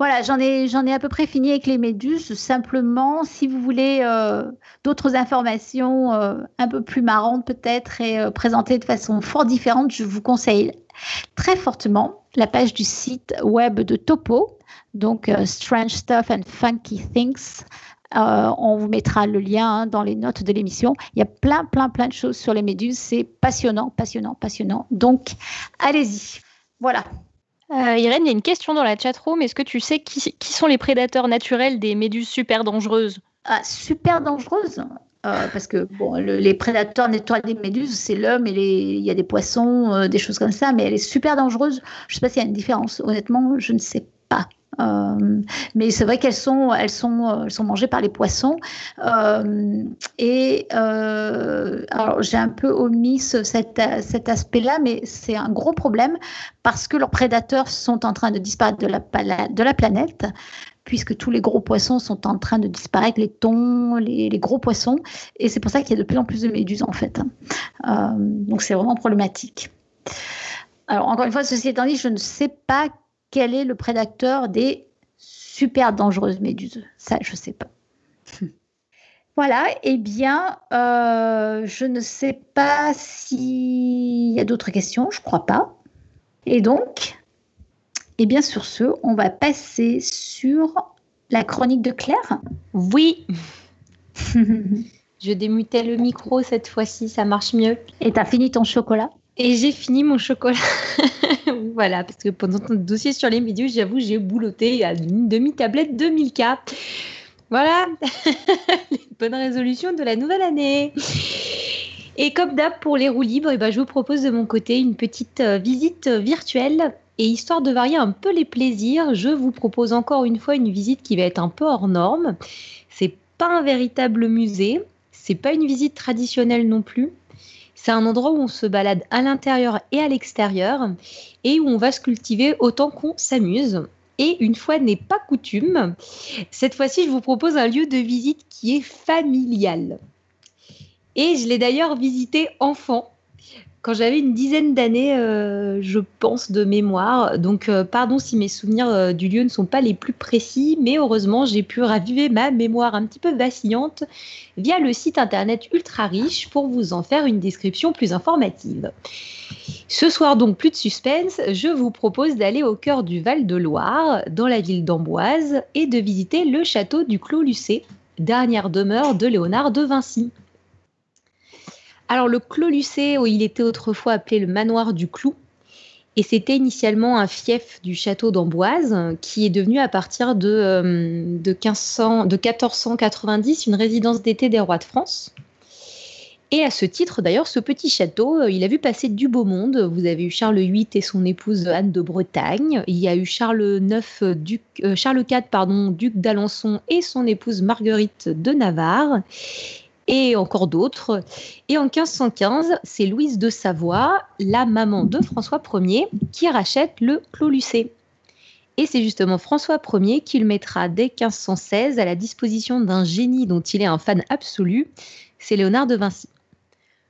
Voilà, j'en ai, j'en ai à peu près fini avec les méduses. Simplement, si vous voulez euh, d'autres informations euh, un peu plus marrantes peut-être et euh, présentées de façon fort différente, je vous conseille très fortement la page du site web de Topo, donc Strange Stuff and Funky Things. on vous mettra le lien hein, dans les notes de l'émission. Il y a plein, plein, plein de choses sur les méduses. C'est passionnant, passionnant, passionnant. Donc, allez-y. Voilà. Euh, Irène, il y a une question dans la chatroom. Est-ce que tu sais qui, sont les prédateurs naturels des méduses super dangereuses? Ah, Super dangereuses? Euh, parce que les prédateurs naturels des méduses, c'est l'homme et il y a des poissons, euh, des choses comme ça, mais elle est super dangereuse. Je ne sais pas s'il y a une différence. Honnêtement, je ne sais pas. Euh, mais c'est vrai qu'elles sont, elles sont, euh, elles sont mangées par les poissons. Euh, et alors j'ai un peu omis cet, aspect-là, mais c'est un gros problème parce que leurs prédateurs sont en train de disparaître de la planète puisque tous les gros poissons sont en train de disparaître, les thons, les, gros poissons, et c'est pour ça qu'il y a de plus en plus de méduses en fait. donc c'est vraiment problématique. Alors, encore une fois, ceci étant dit, je ne sais pas quel est le prédateur des super dangereuses méduses? Ça, je ne sais pas. [laughs] Voilà, eh bien, euh, je ne sais pas s'il y a d'autres questions, je crois pas. Et donc, eh bien, sur ce, on va passer sur la chronique de Claire. Oui. [laughs] je démutais le micro cette fois-ci, ça marche mieux. Et tu as fini ton chocolat? Et j'ai fini mon chocolat. [laughs] voilà, parce que pendant ton dossier sur les vidéos, j'avoue, j'ai bouloté à une demi-tablette de Milka. Voilà, [laughs] les bonnes résolutions de la nouvelle année. Et comme d'hab pour les roues libres, eh ben, je vous propose de mon côté une petite euh, visite virtuelle. Et histoire de varier un peu les plaisirs, je vous propose encore une fois une visite qui va être un peu hors norme. C'est pas un véritable musée, c'est pas une visite traditionnelle non plus. C'est un endroit où on se balade à l'intérieur et à l'extérieur et où on va se cultiver autant qu'on s'amuse. Et une fois n'est pas coutume, cette fois-ci, je vous propose un lieu de visite qui est familial. Et je l'ai d'ailleurs visité enfant quand j'avais une dizaine d'années, euh, je pense, de mémoire. Donc, euh, pardon si mes souvenirs euh, du lieu ne sont pas les plus précis, mais heureusement, j'ai pu raviver ma mémoire un petit peu vacillante via le site internet ultra riche pour vous en faire une description plus informative. Ce soir, donc, plus de suspense, je vous propose d'aller au cœur du Val-de-Loire, dans la ville d'Amboise, et de visiter le château du Clos Lucé, dernière demeure de Léonard de Vinci. Alors le Clos Lucé, il était autrefois appelé le manoir du Clou. Et c'était initialement un fief du château d'Amboise qui est devenu à partir de, euh, de, 1500, de 1490 une résidence d'été des rois de France. Et à ce titre, d'ailleurs, ce petit château, euh, il a vu passer du beau monde. Vous avez eu Charles VIII et son épouse Anne de Bretagne. Il y a eu Charles IX, euh, IV, pardon, duc d'Alençon et son épouse Marguerite de Navarre et encore d'autres. Et en 1515, c'est Louise de Savoie, la maman de François Ier, qui rachète le Clos Lucé. Et c'est justement François Ier qui le mettra dès 1516 à la disposition d'un génie dont il est un fan absolu, c'est Léonard de Vinci.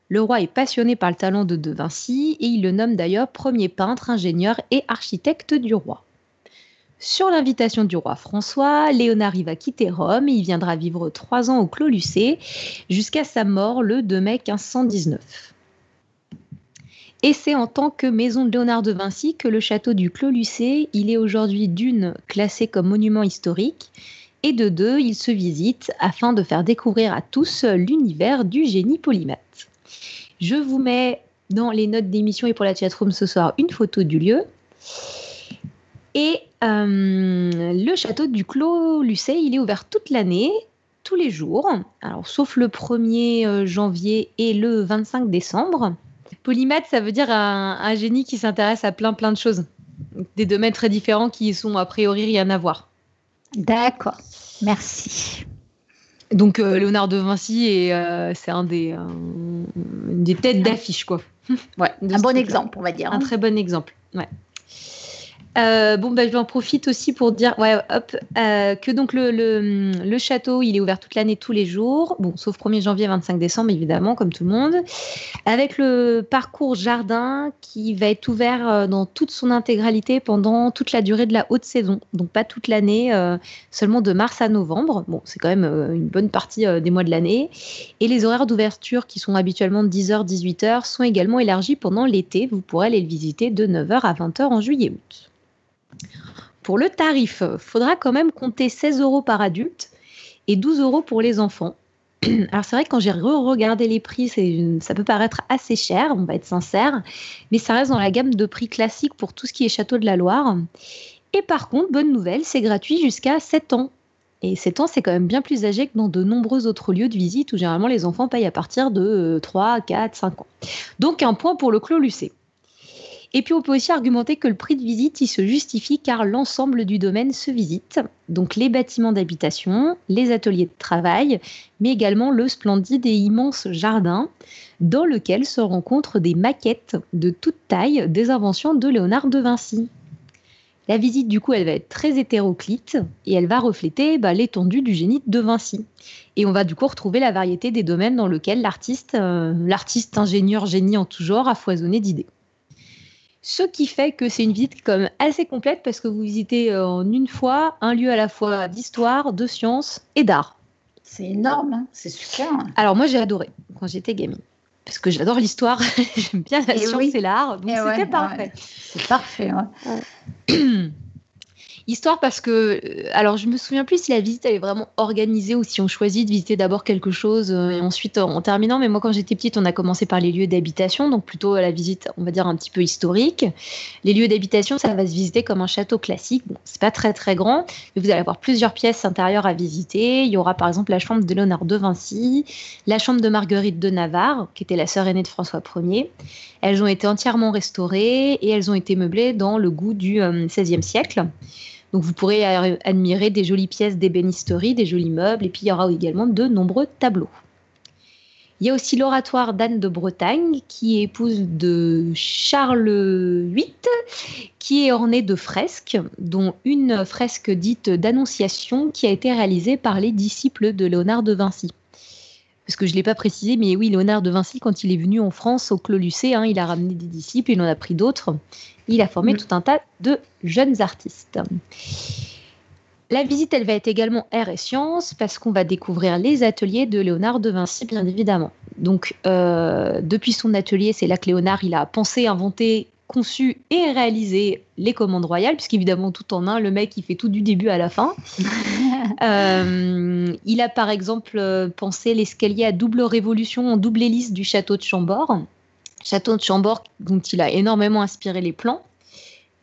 Le roi est passionné par le talent de De Vinci et il le nomme d'ailleurs premier peintre, ingénieur et architecte du roi. Sur l'invitation du roi François, Léonard y va quitter Rome et il viendra vivre trois ans au Clos Lucé jusqu'à sa mort le 2 mai 1519. Et c'est en tant que maison de Léonard de Vinci que le château du Clos Lucé, il est aujourd'hui d'une classé comme monument historique et de deux, il se visite afin de faire découvrir à tous l'univers du génie polymath. Je vous mets dans les notes d'émission et pour la chatroom ce soir une photo du lieu. Et euh, le château du Clos Lucé, il est ouvert toute l'année, tous les jours, alors sauf le 1er euh, janvier et le 25 décembre. Polymath, ça veut dire un, génie qui s'intéresse à plein plein de choses, des domaines très différents qui sont a priori rien à voir. D'accord, merci. Donc euh, Léonard de Vinci, c'est un des, des têtes d'affiche, quoi. ouais, [laughs] un bon exemple, on va dire. Un très bon exemple, ouais. Euh, bon, ben, je en profite aussi pour dire euh, que donc le, le, château, il est ouvert toute l'année, tous les jours, bon, sauf 1er janvier, 25 décembre, évidemment, comme tout le monde, avec le parcours jardin qui va être ouvert euh, dans toute son intégralité pendant toute la durée de la haute saison, donc pas toute l'année, seulement de mars à novembre. Bon, c'est quand même une bonne partie des mois de l'année. Et les horaires d'ouverture, qui sont habituellement de 10h, 18h, sont également élargis pendant l'été. Vous pourrez aller le visiter de 9h à 20h en juillet-août. Pour le tarif, il faudra quand même compter 16 euros par adulte et 12 euros pour les enfants. [clears throat] Alors c'est vrai que quand j'ai re-regardé les prix, ça peut paraître assez cher, on va être sincère, mais ça reste dans la gamme de prix classiques pour tout ce qui est Château de la Loire. Et par contre, bonne nouvelle, c'est gratuit jusqu'à 7 ans. Et 7 ans, c'est quand même bien plus âgé que dans de nombreux autres lieux de visite où généralement les enfants payent à partir de 3, 4, 5 ans. Donc un point pour le Clos Lucé. Et puis on peut aussi argumenter que le prix de visite, il se justifie car l'ensemble du domaine se visite, donc les bâtiments d'habitation, les ateliers de travail, mais également le splendide et immense jardin dans lequel se rencontrent des maquettes de toute taille des inventions de Léonard de Vinci. La visite, du coup, elle va être très hétéroclite et elle va refléter bah, l'étendue du génie de Vinci. Et on va du coup retrouver la variété des domaines dans lesquels l'artiste, euh, l'artiste ingénieur génie en tout genre, a foisonné d'idées. Ce qui fait que c'est une visite comme assez complète parce que vous visitez en une fois un lieu à la fois d'histoire, de sciences et d'art. C'est énorme, hein. c'est super. Alors moi j'ai adoré quand j'étais gamine parce que j'adore l'histoire, [laughs] j'aime bien la science et l'art, donc c'était parfait. C'est parfait. [clears throat] Histoire parce que, euh, alors je me souviens plus si la visite elle est vraiment organisée ou si on choisit de visiter d'abord quelque chose euh, et ensuite en terminant. Mais moi quand j'étais petite, on a commencé par les lieux d'habitation, donc plutôt la visite, on va dire un petit peu historique. Les lieux d'habitation, ça va se visiter comme un château classique. Bon, c'est pas très très grand, mais vous allez avoir plusieurs pièces intérieures à visiter. Il y aura par exemple la chambre de Léonard de Vinci, la chambre de Marguerite de Navarre, qui était la sœur aînée de François Ier. Elles ont été entièrement restaurées et elles ont été meublées dans le goût du XVIe euh, siècle. Donc vous pourrez admirer des jolies pièces d'ébénisterie, des jolis meubles, et puis il y aura également de nombreux tableaux. Il y a aussi l'oratoire d'Anne de Bretagne, qui est épouse de Charles VIII, qui est orné de fresques, dont une fresque dite d'Annonciation, qui a été réalisée par les disciples de Léonard de Vinci. Parce que je ne l'ai pas précisé, mais oui, Léonard de Vinci, quand il est venu en France au Clos Lucé, hein, il a ramené des disciples, il en a pris d'autres il a formé mm. tout un tas de jeunes artistes. La visite, elle va être également air et sciences parce qu'on va découvrir les ateliers de Léonard de Vinci, bien évidemment. Donc, euh, depuis son atelier, c'est là que Léonard il a pensé, inventé, conçu et réalisé les commandes royales, puisqu'évidemment, tout en un, le mec, il fait tout du début à la fin. [laughs] Euh, il a par exemple euh, pensé l'escalier à double révolution en double hélice du château de Chambord, château de Chambord dont il a énormément inspiré les plans,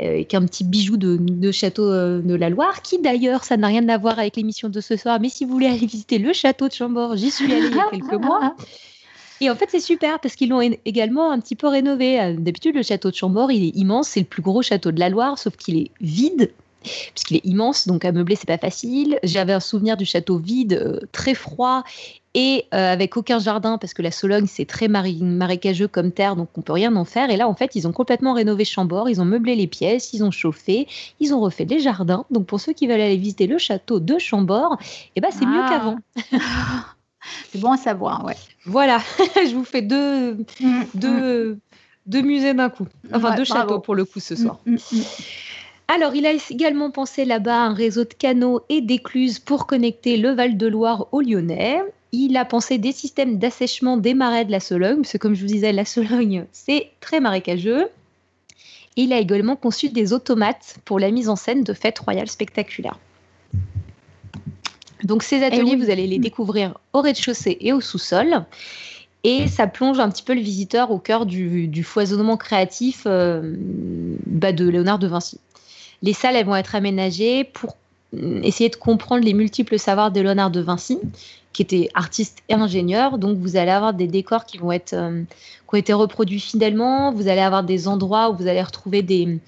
euh, qui est un petit bijou de, château euh, de la Loire, qui d'ailleurs, ça n'a rien à voir avec l'émission de ce soir, mais si vous voulez aller visiter le château de Chambord, j'y suis allée il y a quelques mois. [laughs] Et en fait, c'est super parce qu'ils l'ont également un petit peu rénové. Euh, d'habitude, le château de Chambord, il est immense, c'est le plus gros château de la Loire, sauf qu'il est vide puisqu'il est immense, donc à meubler, c'est pas facile. J'avais un souvenir du château vide, euh, très froid et euh, avec aucun jardin, parce que la Sologne, c'est très marécageux comme terre, donc on peut rien en faire. Et là, en fait, ils ont complètement rénové Chambord, ils ont meublé les pièces, ils ont chauffé, ils ont refait les jardins. Donc pour ceux qui veulent aller visiter le château de Chambord, eh ben, c'est mieux ah. qu'avant. [laughs] c'est bon à savoir, ouais. Voilà, [laughs] je vous fais deux, mm, mm. deux, deux musées d'un coup. Enfin, deux châteaux pour le coup ce soir. Mm, alors, il a également pensé là-bas un réseau de canaux et d'écluses pour connecter le Val-de-Loire au Lyonnais. Il a pensé des systèmes d'assèchement des marais de la Sologne, parce que comme je vous disais, la Sologne, c'est très marécageux. Il a également conçu des automates pour la mise en scène de fêtes royales spectaculaires. Donc ces ateliers, vous allez les découvrir au rez-de-chaussée et au sous-sol. Et ça plonge un petit peu le visiteur au cœur du, foisonnement créatif euh, bah, de Léonard de Vinci. Les salles, elles vont être aménagées pour essayer de comprendre les multiples savoirs de Léonard de Vinci, qui était artiste et ingénieur. Donc, vous allez avoir des décors qui vont être, euh, qui ont été reproduits fidèlement. Vous allez avoir des endroits où vous allez retrouver des,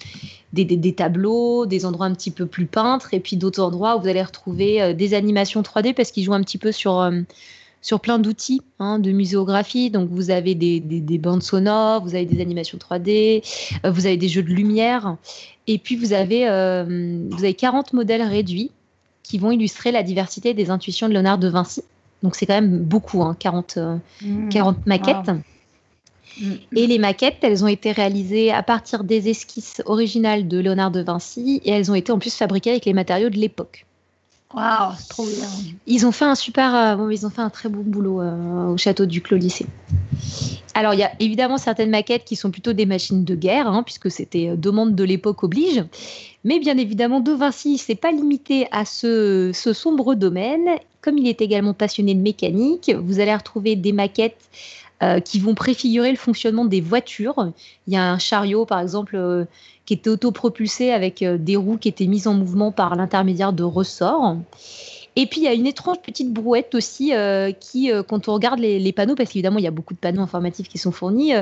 des, tableaux, des endroits un petit peu plus peintres, et puis d'autres endroits où vous allez retrouver euh, des animations 3D parce qu'ils jouent un petit peu sur, euh, sur plein d'outils hein, de muséographie. Donc, vous avez des, bandes sonores, vous avez des animations 3D, euh, vous avez des jeux de lumière. Et puis, vous avez, euh, vous avez 40 modèles réduits qui vont illustrer la diversité des intuitions de Léonard de Vinci. Donc, c'est quand même beaucoup, 40, hein, 40 mmh. maquettes. Et les maquettes, elles ont été réalisées à partir des esquisses originales de Léonard de Vinci et elles ont été en plus fabriquées avec les matériaux de l'époque. Waouh, trop bien. Ils ont fait un super, euh, bon, ils ont fait un très bon boulot euh, au château du Clos Lycée. Alors, il y a évidemment certaines maquettes qui sont plutôt des machines de guerre, hein, puisque c'était euh, demande de l'époque oblige. Mais bien évidemment, De Vinci s'est pas limité à ce, ce, sombre domaine. Comme il est également passionné de mécanique, vous allez retrouver des maquettes qui vont préfigurer le fonctionnement des voitures. Il y a un chariot, par exemple, qui était autopropulsé avec euh, des roues qui étaient mises en mouvement par l'intermédiaire de ressorts. Et puis il y a une étrange petite brouette aussi euh, qui, euh, quand on regarde les, panneaux, parce qu'évidemment il y a beaucoup de panneaux informatifs qui sont fournis,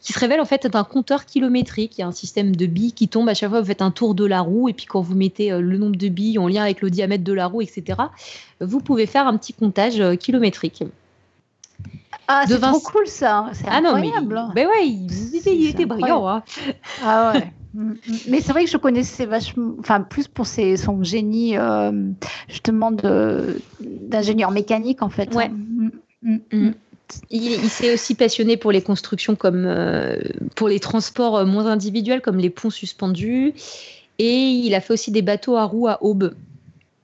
qui se révèle en fait être un compteur kilométrique. Il y a un système de billes qui tombe à chaque fois vous faites un tour de la roue et puis quand vous mettez le nombre de billes en lien avec le diamètre de la roue, etc., vous pouvez faire un petit comptage kilométrique. Ah, c'est trop cool ça. C'est ah incroyable. non, mais, ben ouais, il, était brillant. Hein. Ah ouais. Mm, mm. Mais c'est vrai que je connaissais vachement, enfin plus pour ses, son génie euh, justement d'ingénieur mécanique en fait. Ouais. Mm, Il, s'est aussi passionné pour les constructions comme pour les transports moins individuels comme les ponts suspendus et il a fait aussi des bateaux à roues à aube.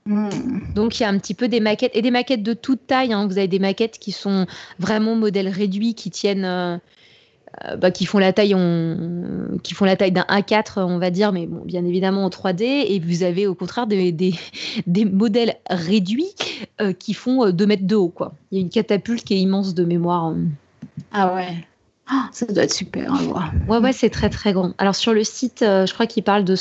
Hmm. Donc il y a un petit peu des maquettes et des maquettes de toute taille. Hein. Vous avez des maquettes qui sont vraiment modèles réduits, qui tiennent, euh, bah, qui font la taille, qui font la taille d'un A4, on va dire, mais bon, bien évidemment en 3D. Et vous avez au contraire des, des, [laughs] modèles réduits euh, qui font 2 euh, mètres de haut. Quoi. Il y a une catapulte qui est immense de mémoire. Ah ouais. Ah, ça doit être super à voir. Ouais, ouais, c'est très très grand. Alors sur le site, euh, je crois qu'il parle de,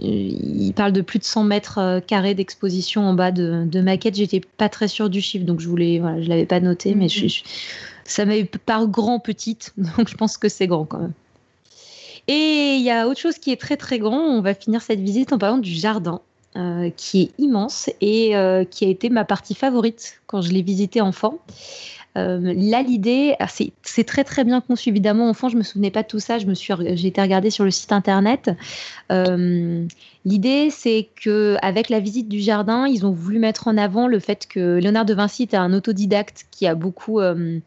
il parle de plus de 100 mètres euh, carrés d'exposition en bas de, de maquette. J'étais pas très sûre du chiffre, donc je voulais, voilà, je l'avais pas noté, mais je, ça m'avait pas grand petite, [laughs] donc je pense que c'est grand quand même. Et il y a autre chose qui est très très grand. On va finir cette visite en parlant du jardin. Euh, qui est immense et qui a été ma partie favorite quand je l'ai visité enfant. Euh, là, l'idée, c'est très très bien conçu. Évidemment, enfant, je me souvenais pas de tout ça. Je me suis, j'ai été regarder sur le site internet. Euh, l'idée, c'est que avec la visite du jardin, ils ont voulu mettre en avant le fait que Léonard de Vinci était un autodidacte qui a beaucoup euh,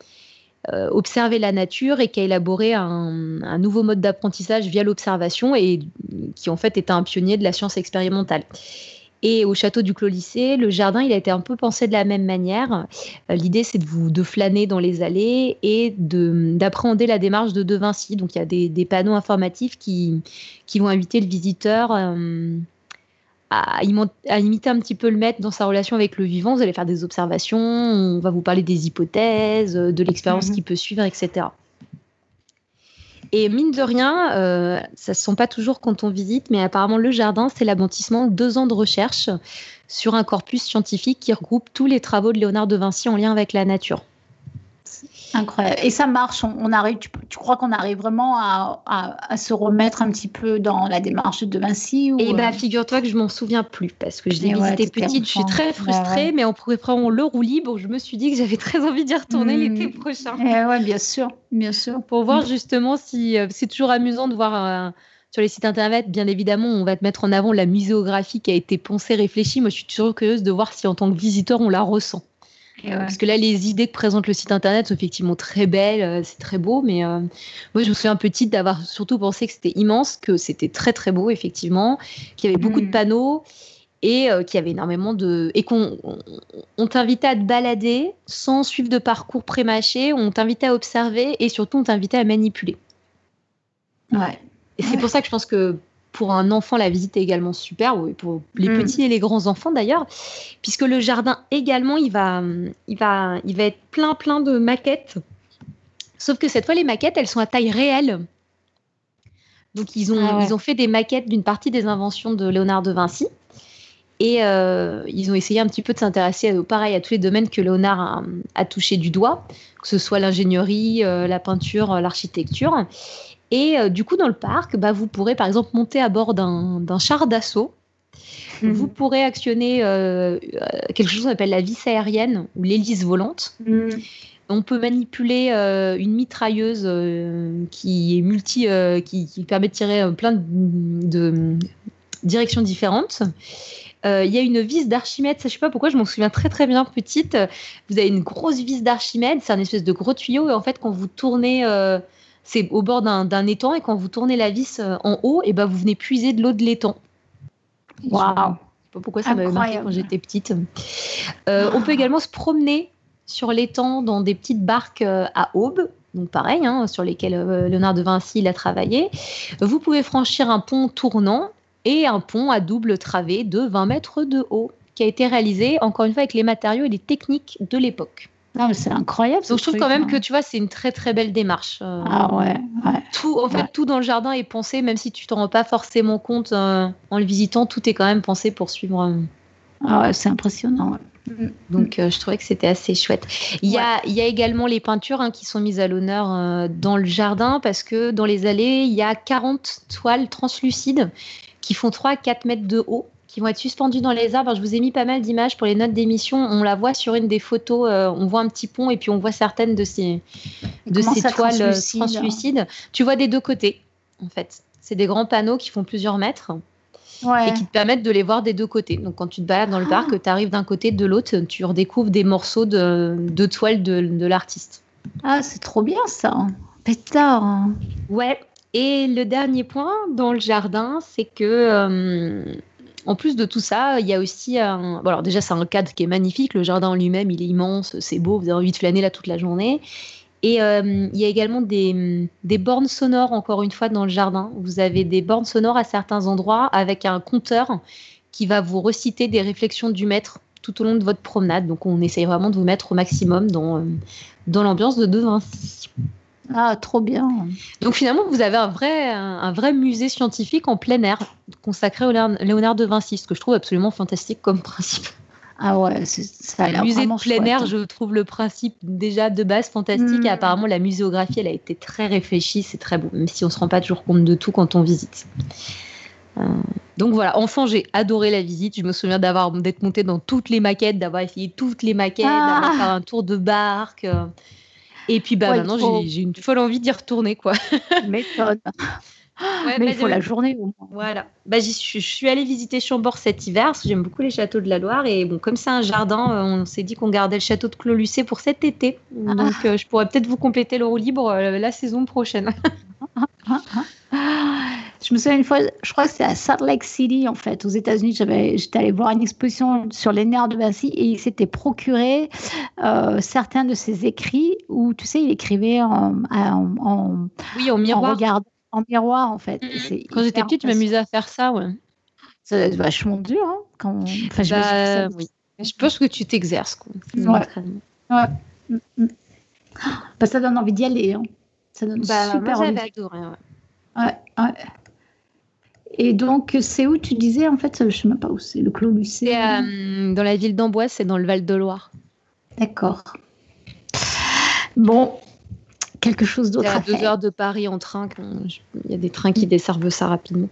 observé la nature et qui a élaboré un, un nouveau mode d'apprentissage via l'observation et qui en fait était un pionnier de la science expérimentale. Et au château du Clos Lycée, le jardin, il a été un peu pensé de la même manière. Euh, l'idée, c'est de vous de flâner dans les allées et d'appréhender la démarche de De Vinci. Donc, il y a des, panneaux informatifs qui, qui vont inviter le visiteur euh, à, imiter un petit peu le maître dans sa relation avec le vivant. Vous allez faire des observations, on va vous parler des hypothèses, de l'expérience mmh qui peut suivre, etc. Et mine de rien, euh, ça ne se sent pas toujours quand on visite, mais apparemment le jardin, c'est l'aboutissement de deux ans de recherche sur un corpus scientifique qui regroupe tous les travaux de Léonard de Vinci en lien avec la nature. Incroyable. Et ça marche. On, arrive. Tu, crois qu'on arrive vraiment à, se remettre un petit peu dans la démarche de Vinci ou... Eh bien, figure-toi que je m'en souviens plus parce que je l'ai visité petite. Je suis très frustrée, mais en préparant le roue libre, je me suis dit que j'avais très envie d'y retourner hmm. l'été prochain. Eh ouais, bien sûr, bien sûr. Pour voir justement si euh, c'est toujours amusant de voir. Euh, sur les sites internet, bien évidemment, on va te mettre en avant la muséographie qui a été pensée, réfléchie. Moi, je suis toujours curieuse de voir si en tant que visiteur, on la ressent. Parce que là, les idées que présente le site internet sont effectivement très belles, euh, c'est très beau, mais euh, moi, je me souviens petite d'avoir surtout pensé que c'était immense, que c'était très très beau, effectivement, qu'il y avait beaucoup de mm. panneaux et euh, qu'il y avait énormément de. et qu'on on, t'invitait à te balader sans suivre de parcours prémâché, on t'invitait à observer et surtout on t'invitait à manipuler. Ouais. Et c'est pour ça que je pense que pour un enfant, la visite est également super, pour les mm. petits et les grands enfants d'ailleurs, puisque le jardin également, il va, il va, il va être plein, plein de maquettes. Sauf que cette fois, les maquettes, elles sont à taille réelle. Donc, ils ont, ah ils ont fait des maquettes d'une partie des inventions de Léonard de Vinci. Et euh, ils ont essayé un petit peu de s'intéresser, pareil, à tous les domaines que Léonard a, touché du doigt, que ce soit l'ingénierie, euh, la peinture, euh, l'architecture. Et euh, du coup, dans le parc, bah, vous pourrez par exemple monter à bord d'un char d'assaut. Mhm. Vous pourrez actionner euh, euh, quelque chose qu'on appelle la vis aérienne ou l'hélice volante. Mhm. On peut manipuler une mitrailleuse qui est multi, qui, permet de tirer plein de, directions différentes. Il y a une vis d'Archimède, je ne sais pas pourquoi, je m'en souviens très très bien petite. Vous avez une grosse vis d'Archimède, c'est un espèce de gros tuyau et en fait quand vous tournez c'est au bord d'un étang et quand vous tournez la vis euh, en haut, et ben vous venez puiser de l'eau de l'étang. Waouh! Je sais pas pourquoi ça m'avait marqué quand j'étais petite. Euh, on peut également se promener sur l'étang dans des petites barques euh, à aube, donc pareil, hein, sur lesquelles Léonard de Vinci a travaillé. Vous pouvez franchir un pont tournant et un pont à double travée de 20 mètres de haut, qui a été réalisé encore une fois avec les matériaux et les techniques de l'époque. Non, mais c'est incroyable. Donc, je trouve quand même hein. que tu vois, c'est une très très belle démarche. Euh, ah ouais, Tout, en fait, tout dans le jardin est pensé, même si tu t'en rends pas forcément compte euh, en le visitant, tout est quand même pensé pour suivre. Euh, ah ouais, c'est impressionnant. Mm. Donc, je trouvais que c'était assez chouette. Il y, a, il y a également les peintures hein, qui sont mises à l'honneur dans le jardin parce que dans les allées, il y a 40 toiles translucides qui font 3 à 4 mètres de haut qui vont être suspendus dans les arbres. Je vous ai mis pas mal d'images pour les notes d'émission. On la voit sur une des photos. Euh, on voit un petit pont et puis on voit certaines de ces, de ces toiles euh, translucides. Tu vois des deux côtés, en fait. C'est des grands panneaux qui font plusieurs mètres. et qui te permettent de les voir des deux côtés. Donc quand tu te balades dans le parc, ah. tu arrives d'un côté, de l'autre, tu redécouvres des morceaux de, de toile de, de l'artiste. Ah, c'est trop bien ça. Pétard. Ouais. Et le dernier point dans le jardin, c'est que euh, en plus de tout ça, il y a aussi un. Bon, alors déjà, c'est un cadre qui est magnifique. Le jardin en lui-même, il est immense, c'est beau. Vous avez envie de flâner là toute la journée. Et euh, il y a également des, des, bornes sonores, encore une fois, dans le jardin. Vous avez des bornes sonores à certains endroits avec un compteur qui va vous reciter des réflexions du maître tout au long de votre promenade. Donc, on essaye vraiment de vous mettre au maximum dans, euh, dans l'ambiance de De Vinci. Ah, trop bien. Donc, finalement, vous avez un vrai, un, vrai musée scientifique en plein air consacré au Léonard de Vinci, ce que je trouve absolument fantastique comme principe. Ah ouais, ça a l'air musée de plein air, je trouve le principe déjà de base fantastique. Et hmm. apparemment, la muséographie, elle a été très réfléchie, c'est très beau, même si on se rend pas toujours compte de tout quand on visite. Euh, donc voilà, enfant, j'ai adoré la visite. Je me souviens d'avoir d'être montée dans toutes les maquettes, d'avoir essayé toutes les maquettes, ah. d'avoir fait un tour de barque. Euh. Et puis bah, maintenant, j'ai une folle envie d'y retourner. quoi. [laughs] Méthode. mais il faut la journée Voilà. Bah, je suis allée visiter Chambord cet hiver parce que j'aime beaucoup les châteaux de la Loire. Et bon, comme c'est un jardin, euh, on s'est dit qu'on gardait le château de Clos-Lucé pour cet été. Ah. Donc, je pourrais peut-être vous compléter le roue libre la saison prochaine. [laughs] [laughs] Je me souviens une fois, je crois que c'est à Salt Lake City, en fait, aux États-Unis. J'étais allée voir une exposition sur les nerfs de Vinci et il s'était procuré euh, certains de ses écrits où, tu sais, il écrivait en, en, oui, en miroir. En, en miroir, en fait. Quand j'étais petite, je m'amusais à faire ça, ouais. C'est vachement dur, hein, quand... enfin, je, bah, oui. je pense que tu t'exerces, quoi. Ouais. ouais. Bah, ça donne envie d'y aller. Hein. Ça donne bah, super moi, envie. Adoré, ouais. Ouais, ouais. Et donc, c'est où tu disais, en fait, je ne sais même pas où c'est, le Clos Lucé euh, dans la ville d'Amboise, c'est dans le Val de Loire. D'accord. Bon, quelque chose d'autre. à deux heures de Paris en train. Il y a des trains qui desservent ça rapidement.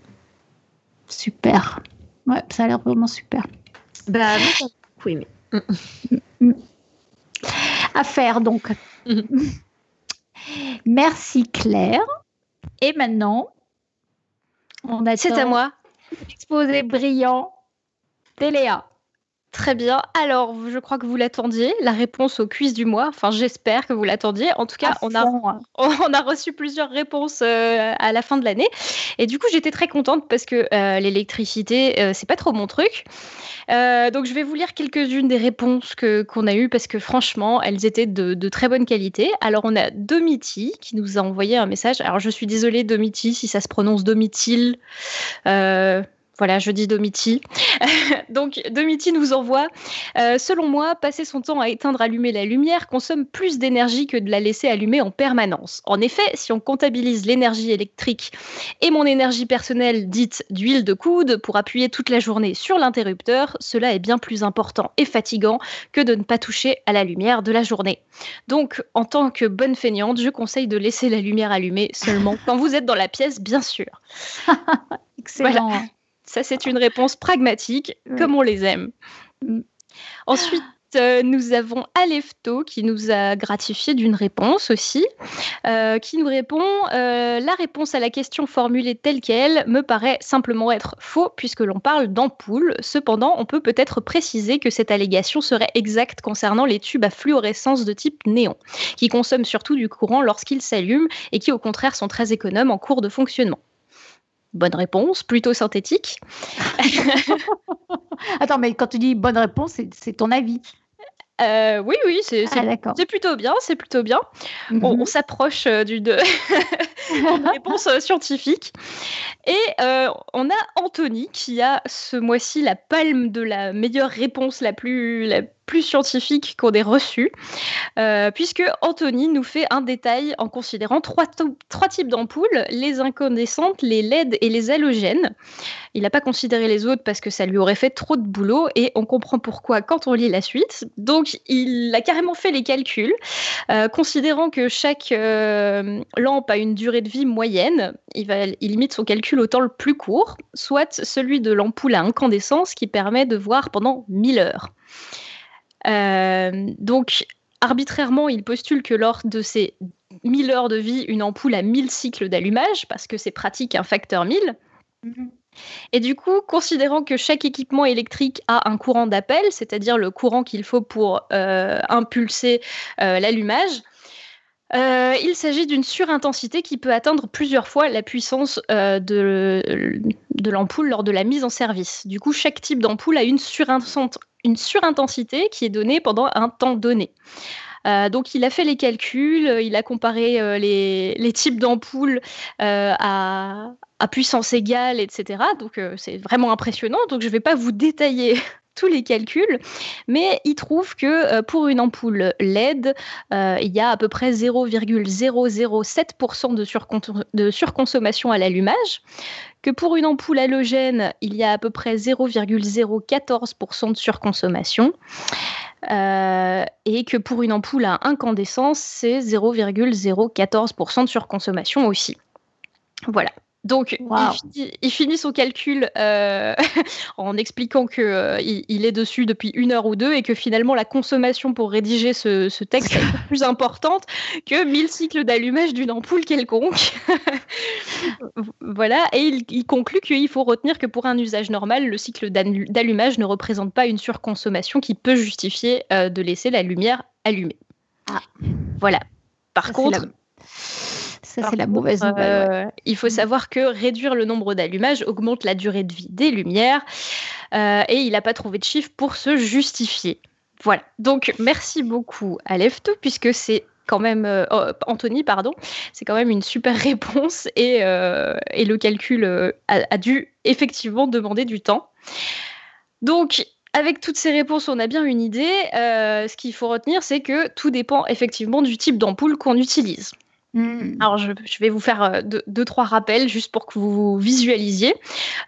Super. Ouais, ça a l'air vraiment super. Bah, j'ai beaucoup aimé. À faire donc. [laughs] Merci Claire. Et maintenant, c'est à moi. Exposé brillant. Téléa. Très bien. Alors, je crois que vous l'attendiez, la réponse au quiz du mois. Enfin, j'espère que vous l'attendiez. En tout cas, on a, hein. [laughs] on a reçu plusieurs réponses euh, à la fin de l'année. Et du coup, j'étais très contente parce que euh, l'électricité, euh, c'est pas trop mon truc. donc, je vais vous lire quelques-unes des réponses que, qu'on a eues parce que franchement, elles étaient de, de, très bonne qualité. Alors, on a Domiti qui nous a envoyé un message. Alors, je suis désolée, Domiti, si ça se prononce Domitil. Voilà, je dis Domiti. [laughs] Donc, Domiti nous envoie euh, Selon moi, passer son temps à éteindre, allumer la lumière consomme plus d'énergie que de la laisser allumer en permanence. En effet, si on comptabilise l'énergie électrique et mon énergie personnelle dite d'huile de coude pour appuyer toute la journée sur l'interrupteur, cela est bien plus important et fatigant que de ne pas toucher à la lumière de la journée. Donc, en tant que bonne feignante, je conseille de laisser la lumière allumée seulement [laughs] quand vous êtes dans la pièce, bien sûr. [laughs] Excellent. Ça, c'est une réponse pragmatique, comme on les aime. Mm. Ensuite, euh, nous avons Alefto qui nous a gratifié d'une réponse aussi, euh, qui nous répond euh, La réponse à la question formulée telle qu'elle me paraît simplement être faux puisque l'on parle d'ampoule. Cependant, on peut peut-être préciser que cette allégation serait exacte concernant les tubes à fluorescence de type néon, qui consomment surtout du courant lorsqu'ils s'allument et qui au contraire sont très économes en cours de fonctionnement. Bonne réponse, plutôt synthétique. [laughs] Attends, mais quand tu dis bonne réponse, c'est ton avis. Euh, oui, oui, c'est ah, plutôt bien, c'est plutôt bien. on, mhm. s'approche euh, [laughs] d'une [laughs] réponse euh, scientifique. Et on a Anthony qui a ce mois-ci la palme de la meilleure réponse la plus, la plus scientifique qu'on ait reçu, euh, puisque Anthony nous fait un détail en considérant trois, types d'ampoules, les incandescentes, les LED et les halogènes. Il n'a pas considéré les autres parce que ça lui aurait fait trop de boulot et on comprend pourquoi quand on lit la suite. Donc il a carrément fait les calculs, euh, considérant que chaque euh, lampe a une durée de vie moyenne, il, il limite son calcul au temps le plus court, soit celui de l'ampoule à incandescence qui permet de voir pendant 1000 heures. Euh, donc, arbitrairement, il postule que lors de ces 1000 heures de vie, une ampoule a 1000 cycles d'allumage, parce que c'est pratique un facteur 1000. Mhm. Et du coup, considérant que chaque équipement électrique a un courant d'appel, c'est-à-dire le courant qu'il faut pour euh, impulser euh, l'allumage, Euh, il s'agit d'une surintensité qui peut atteindre plusieurs fois la puissance de, de l'ampoule lors de la mise en service. Du coup, chaque type d'ampoule a une, une surintensité qui est donnée pendant un temps donné. Euh, donc il a fait les calculs, il a comparé les, les, types d'ampoules à, puissance égale, etc. Donc c'est vraiment impressionnant. Donc je ne vais pas vous détailler [laughs] tous les calculs, mais il trouve que euh, pour une ampoule LED, euh, il y a à peu près 0,007% de, de, surconsommation à l'allumage, que pour une ampoule halogène, il y a à peu près 0,014% de surconsommation, euh, et que pour une ampoule à incandescence, c'est 0,014% de surconsommation aussi. Voilà. Donc, il, finit, son calcul euh, [laughs] en expliquant qu'il euh, il est dessus depuis une heure ou deux et que finalement la consommation pour rédiger ce, texte est plus importante que 1000 cycles d'allumage d'une ampoule quelconque. [laughs] voilà, et il, conclut qu'il faut retenir que pour un usage normal, le cycle d'allumage ne représente pas une surconsommation qui peut justifier euh, de laisser la lumière allumée. Ah. Voilà. Par contre c'est la mauvaise nouvelle. Euh, il faut savoir que réduire le nombre d'allumages augmente la durée de vie des lumières euh, et il n'a pas trouvé de chiffre pour se justifier. Voilà. Donc, merci beaucoup à Lefto puisque c'est quand même euh, oh, Anthony pardon c'est quand même une super [laughs] réponse et, et le calcul a, dû effectivement demander du temps donc avec toutes ces réponses, on a bien une idée. ce qu'il faut retenir, c'est que tout dépend effectivement du type d'ampoule qu'on utilise. Hmm. Alors, je, vais vous faire euh, deux, trois rappels juste pour que vous visualisiez.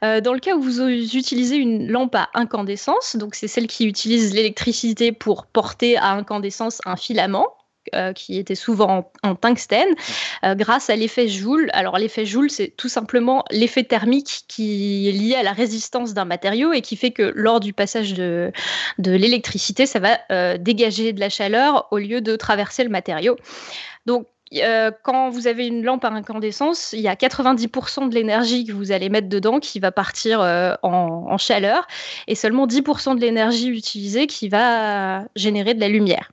Euh, dans le cas où vous utilisez une lampe à incandescence, donc c'est celle qui utilise l'électricité pour porter à incandescence un filament, euh, qui était souvent en, tungstène, grâce à l'effet Joule. Alors l'effet Joule, c'est tout simplement l'effet thermique qui est lié à la résistance d'un matériau et qui fait que lors du passage de, de l'électricité, ça va dégager de la chaleur au lieu de traverser le matériau. Donc euh, quand vous avez une lampe à incandescence, il y a 90% de l'énergie que vous allez mettre dedans qui va partir euh, en, chaleur et seulement 10% de l'énergie utilisée qui va générer de la lumière.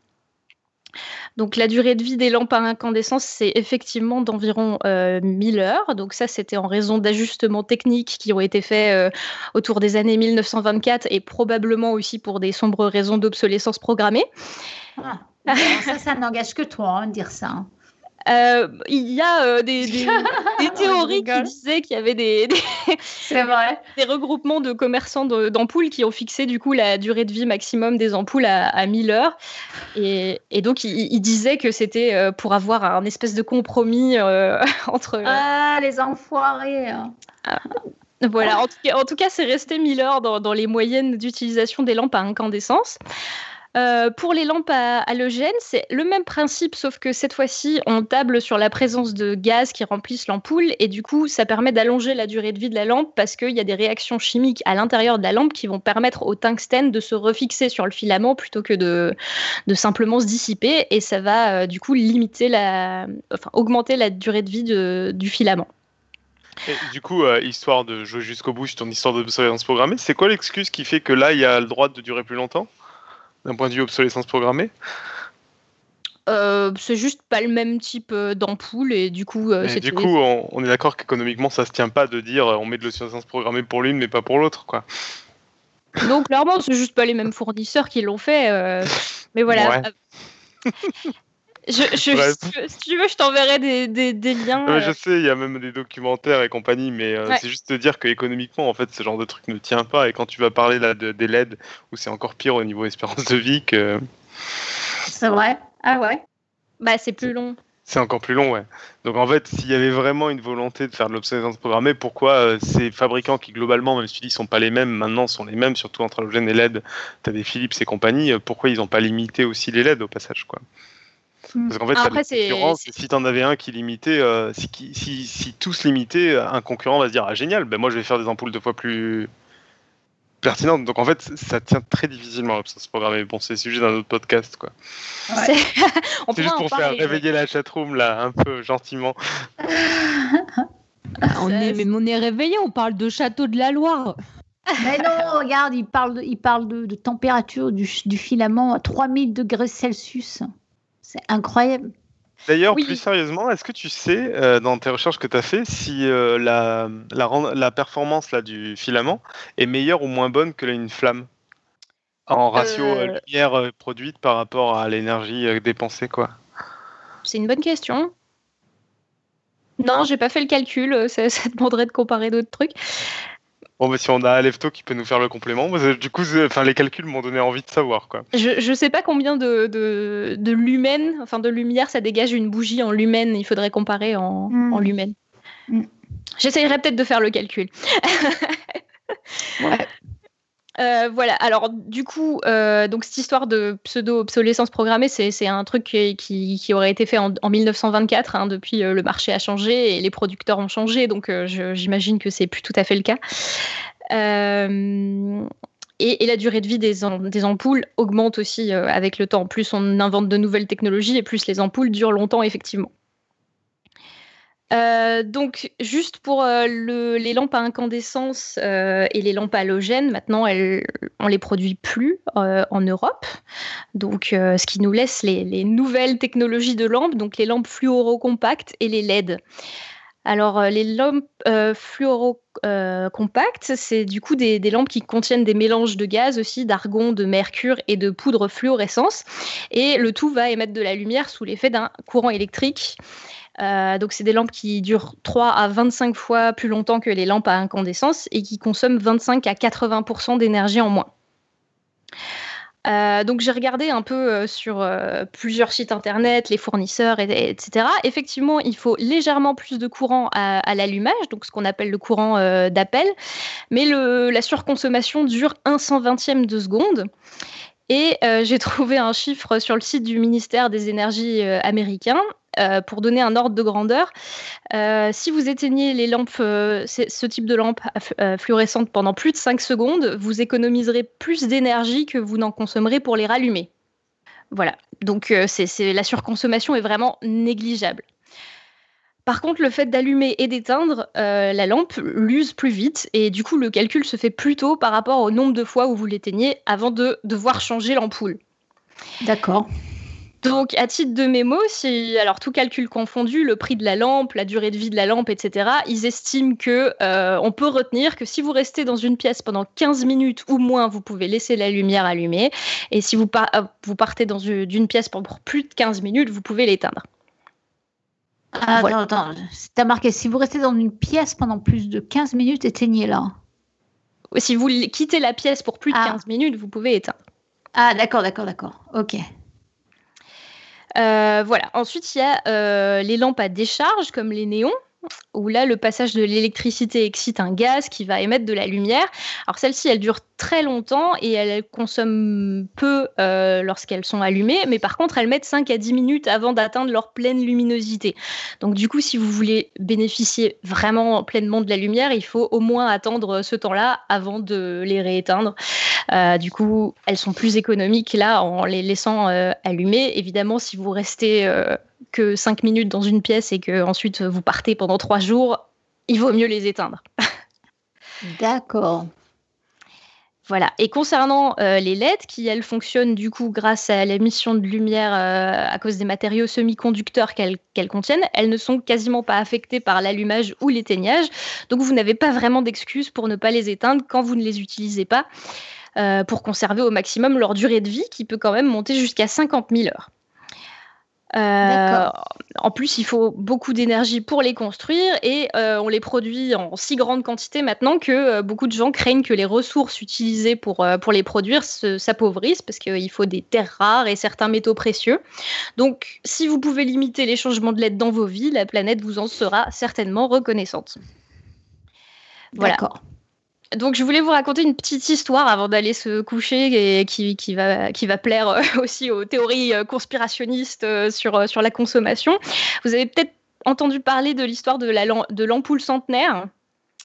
Donc la durée de vie des lampes à incandescence, c'est effectivement d'environ 1000 euh, heures. Donc ça, c'était en raison d'ajustements techniques qui ont été faits autour des années 1924 et probablement aussi pour des sombres raisons d'obsolescence programmée. Ah, ça, ça n'engage que toi, hein, dire ça. Euh, il y a euh, des, [laughs] théories qui disaient qu'il y avait des, [laughs] vrai. des regroupements de commerçants d'ampoules qui ont fixé du coup la durée de vie maximum des ampoules à, 1000 heures. Et, donc, ils disaient que c'était euh, pour avoir un espèce de compromis [laughs] entre. Ah, les enfoirés hein. ah. Voilà, en tout cas, c'est resté 1000 heures dans, dans les moyennes d'utilisation des lampes à incandescence. Euh, pour les lampes à halogène, c'est le même principe, sauf que cette fois-ci, on table sur la présence de gaz qui remplissent l'ampoule et du coup, ça permet d'allonger la durée de vie de la lampe parce qu'il y a des réactions chimiques à l'intérieur de la lampe qui vont permettre au tungstène de se refixer sur le filament plutôt que de, simplement se dissiper et ça va euh, du coup limiter la, enfin, augmenter la durée de vie du filament. du coup, euh, histoire de jouer jusqu'au bout sur ton histoire d'obsolescence programmée, c'est quoi l'excuse qui fait que là, il y a le droit de durer plus longtemps? D'un point de vue obsolescence programmée euh, c'est juste pas le même type euh, d'ampoule et du coup. Euh, du coup, on, est d'accord qu'économiquement, ça se tient pas de dire on met de l'obsolescence programmée pour l'une mais pas pour l'autre, quoi. Donc clairement, c'est juste pas les mêmes fournisseurs qui l'ont fait, mais voilà. Je, je, si tu veux, je t'enverrai des, des, liens. je sais, il y a même des documentaires et compagnie, mais c'est juste te dire qu'économiquement, en fait, ce genre de truc ne tient pas. Et quand tu vas parler là de, des LED, où c'est encore pire au niveau espérance de vie que. C'est vrai. Ah ouais. Bah, c'est plus long. C'est encore plus long, ouais. Donc en fait, s'il y avait vraiment une volonté de faire de l'obsolescence programmée, pourquoi ces fabricants qui globalement, même si tu dis, sont pas les mêmes, maintenant sont les mêmes, surtout entre halogène et LED, tu as des Philips et compagnie, pourquoi ils n'ont pas limité aussi les LED au passage, quoi? Parce qu'en fait, Après, si tu en avais un qui limitait, euh, si, si, si, tous limitaient, un concurrent va se dire Ah, génial, ben moi je vais faire des ampoules deux fois plus pertinentes. Donc en fait, ça tient très difficilement l'obsolescence programmée. Bon, c'est le sujet d'un autre podcast. quoi. C'est [laughs] juste pour faire réveiller la chatroom, là, un peu gentiment. [laughs] on, est, mais on est réveillé, on parle de château de la Loire. Mais non, regarde, il parle de, il parle de, de température du, du filament à 3000 degrés Celsius. C'est incroyable. D'ailleurs, Oui. plus sérieusement, est-ce que tu sais, euh, dans tes recherches que tu as fait, si euh, la, la, ren- la performance là, du filament est meilleure ou moins bonne que une flamme? En ratio euh, Euh. lumière produite par rapport à l'énergie dépensée, quoi C'est une bonne question. Non, j'ai pas fait le calcul. Ça, [laughs] ça demanderait de comparer d'autres trucs. Bon, bah, si on a Alefto qui peut nous faire le complément, du coup, enfin, les calculs m'ont donné envie de savoir, quoi. Je, je sais pas combien de, de, de lumen, enfin de lumière, ça dégage une bougie en lumen. Il faudrait comparer en, Mm. en lumen. Mm. J'essayerai peut-être de faire le calcul. Ouais. Euh, voilà. Alors, du coup, euh, donc cette histoire de pseudo-obsolescence programmée, c'est un truc qui, aurait été fait en, en 1924. hein. depuis, euh, le marché a changé et les producteurs ont changé, donc j'imagine que c'est plus tout à fait le cas. Et, la durée de vie des, am- des ampoules augmente aussi avec le temps. Plus on invente de nouvelles technologies et plus les ampoules durent longtemps, effectivement. Euh, donc, juste pour euh, le- les lampes à incandescence euh, et les lampes à halogène, maintenant, elles, on les produit plus en Europe. Donc, ce qui nous laisse les, les nouvelles technologies de lampes, donc les lampes fluorocompactes et les LED. Alors, les lampes fluorocompactes, c'est du coup des, des lampes qui contiennent des mélanges de gaz aussi, d'argon, de mercure et de poudre fluorescence. Et le tout va émettre de la lumière sous l'effet d'un courant électrique. Euh, donc, c'est des lampes qui durent 3 à 25 fois plus longtemps que les lampes à incandescence et qui consomment 25 à 80% d'énergie en moins. Euh, donc j'ai regardé un peu euh, sur plusieurs sites internet, les fournisseurs, et- et- etc. Effectivement, il faut légèrement plus de courant à, l'allumage, donc ce qu'on appelle le courant d'appel, mais la surconsommation dure un cent vingtième de seconde. Et euh, j'ai trouvé un chiffre sur le site du ministère des Énergies euh, américain. euh, pour donner un ordre de grandeur, si vous éteignez les lampes, ce type de lampe fluorescente pendant plus de 5 secondes, vous économiserez plus d'énergie que vous n'en consommerez pour les rallumer. Voilà, donc c'est- la surconsommation est vraiment négligeable. Par contre, le fait d'allumer et d'éteindre euh, la lampe l'use plus vite et du coup le calcul se fait plus tôt par rapport au nombre de fois où vous l'éteignez avant de devoir changer l'ampoule. D'accord. Donc, à titre de mémo, si, alors tout calcul confondu, le prix de la lampe, la durée de vie de la lampe, etc., ils estiment que euh, on peut retenir que si vous restez dans une pièce pendant 15 minutes ou moins, vous pouvez laisser la lumière allumée. Et si vous, par- euh, vous partez dans une, d'une pièce pour plus de 15 minutes, vous pouvez l'éteindre. Ah, Voilà. Attends, attends. T'as marqué, si vous restez dans une pièce pendant plus de 15 minutes, éteignez-la. Si vous quittez la pièce pour plus de Ah. 15 minutes, vous pouvez éteindre. Ah, d'accord, d'accord, d'accord. Ok. Euh, voilà. Ensuite, il y a euh, les lampes à décharge, comme les néons, où là, le passage de l'électricité excite un gaz qui va émettre de la lumière. Alors, celles-ci, elles durent très longtemps et elles consomment peu euh, lorsqu'elles sont allumées, mais par contre, elles mettent 5 à 10 minutes avant d'atteindre leur pleine luminosité. Donc, du coup, si vous voulez bénéficier vraiment pleinement de la lumière, il faut au moins attendre ce temps-là avant de les rééteindre. Euh, du coup, elles sont plus économiques là en les laissant euh, allumées. Évidemment, si vous restez euh, que 5 minutes dans une pièce et que ensuite vous partez pendant 3 jours, il vaut mieux les éteindre. [laughs] D'accord. Voilà. Et concernant euh, les LED, qui elles fonctionnent du coup grâce à l'émission de lumière euh, à cause des matériaux semi-conducteurs qu'elles contiennent, elles ne sont quasiment pas affectées par l'allumage ou l'éteignage. Donc vous n'avez pas vraiment d'excuse pour ne pas les éteindre quand vous ne les utilisez pas, euh, pour conserver au maximum leur durée de vie qui peut quand même monter jusqu'à 50 000 heures. Euh, en plus, il faut beaucoup d'énergie pour les construire et euh, on les produit en si grande quantité maintenant que euh, beaucoup de gens craignent que les ressources utilisées pour, pour les produire se- s'appauvrissent parce qu'il faut des terres rares et certains métaux précieux. Donc, si vous pouvez limiter les changements de LED dans vos vies, la planète vous en sera certainement reconnaissante. Voilà. Donc, je voulais vous raconter une petite histoire avant d'aller se coucher et qui, qui va, qui va plaire euh, [laughs] aussi aux théories euh, conspirationnistes euh, sur, sur la consommation. Vous avez peut-être entendu parler de l'histoire de la lam- de l'ampoule centenaire?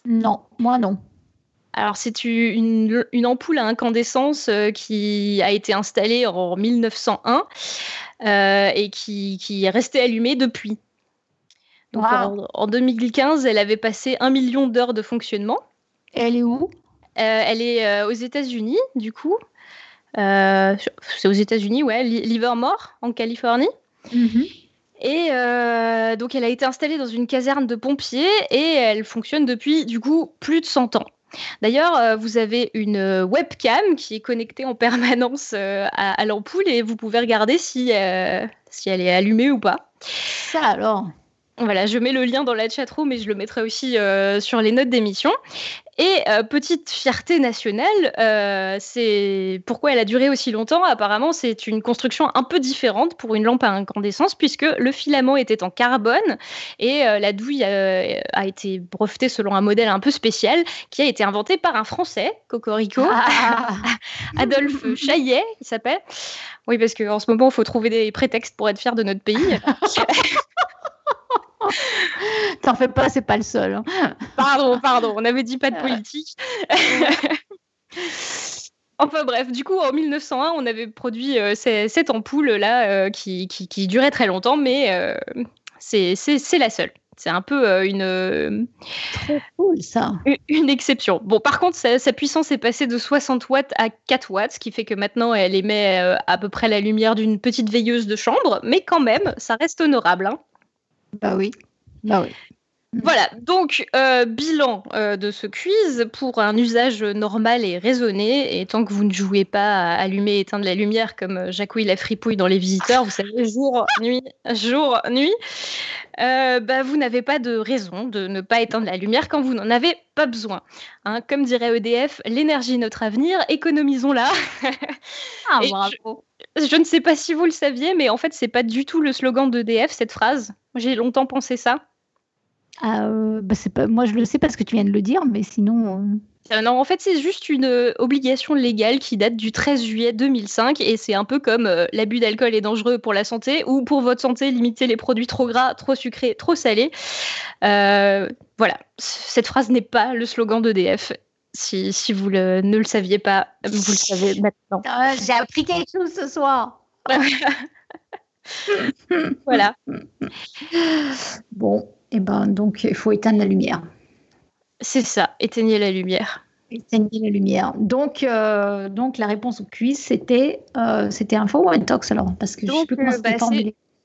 Non, moi non. Alors, c'est une, une ampoule à incandescence qui a été installée en 1901 euh, et qui, qui est restée allumée depuis. Donc, Wow. en, en 2015, elle avait passé un million d'heures de fonctionnement. Elle est où? Euh, elle est euh, aux États-Unis, du coup. Euh, c'est aux États-Unis, ouais, Li- Livermore, en Californie. Mhm. Et euh, donc, elle a été installée dans une caserne de pompiers et elle fonctionne depuis, du coup, plus de 100 ans. D'ailleurs, euh, vous avez une webcam qui est connectée en permanence euh, à, l'ampoule et vous pouvez regarder si, si elle est allumée ou pas. Ça alors? Voilà, je mets le lien dans la chatroom mais je le mettrai aussi sur les notes d'émission. Et euh, petite fierté nationale, euh, c'est pourquoi elle a duré aussi longtemps. Apparemment, c'est une construction un peu différente pour une lampe à incandescence, puisque le filament était en carbone et euh, la douille a été brevetée selon un modèle un peu spécial qui a été inventé par un Français, Cocorico, ah. [laughs] Adolphe Chaillet, il s'appelle. Oui, parce qu'en ce moment, il faut trouver des prétextes pour être fier de notre pays. [laughs] T'en fais pas, c'est pas le seul. Hein. Pardon, pardon, on avait dit pas de politique. [laughs] Enfin bref, du coup en 1901, on avait produit euh, cette ampoule là euh, qui, qui, durait très longtemps, mais euh, c'est la seule. C'est un peu une, cool, ça. Une, exception. Bon, par contre, sa, puissance est passée de 60 watts à 4 watts, ce qui fait que maintenant elle émet à peu près la lumière d'une petite veilleuse de chambre, mais quand même, ça reste honorable. Hein. Bah oui. Bah oui. Voilà, donc euh, bilan euh, de ce quiz pour un usage normal et raisonné. Et tant que vous ne jouez pas à allumer et éteindre la lumière comme euh, Jacouille la fripouille dans Les Visiteurs, vous savez, [laughs] jour, nuit, jour, nuit, bah, vous n'avez pas de raison de ne pas éteindre la lumière quand vous n'en avez pas besoin. Hein, comme dirait EDF, l'énergie est notre avenir, économisons-la. ah, [laughs] bravo. Je, je, ne sais pas si vous le saviez, mais en fait, c'est pas du tout le slogan d'EDF, cette phrase. J'ai longtemps pensé ça. Euh, bah pas, moi, je le sais parce que tu viens de le dire, mais sinon. Euh, euh, non, en fait, c'est juste une obligation légale qui date du 13 juillet 2005 et c'est un peu comme l'abus d'alcool est dangereux pour la santé ou pour votre santé, limiter les produits trop gras, trop sucrés, trop salés. voilà, cette phrase n'est pas le slogan d'EDF. Si, si vous ne le saviez pas, vous le savez maintenant. Ah, j'ai appris quelque chose ce soir. [laughs] voilà. Bon, et eh ben donc il faut éteindre la lumière. C'est ça, éteignez la lumière. Éteignez la lumière. Donc, euh, donc la réponse au quiz, c'était euh, c'était info ou intox alors? Parce que je sais plus comment euh, bah,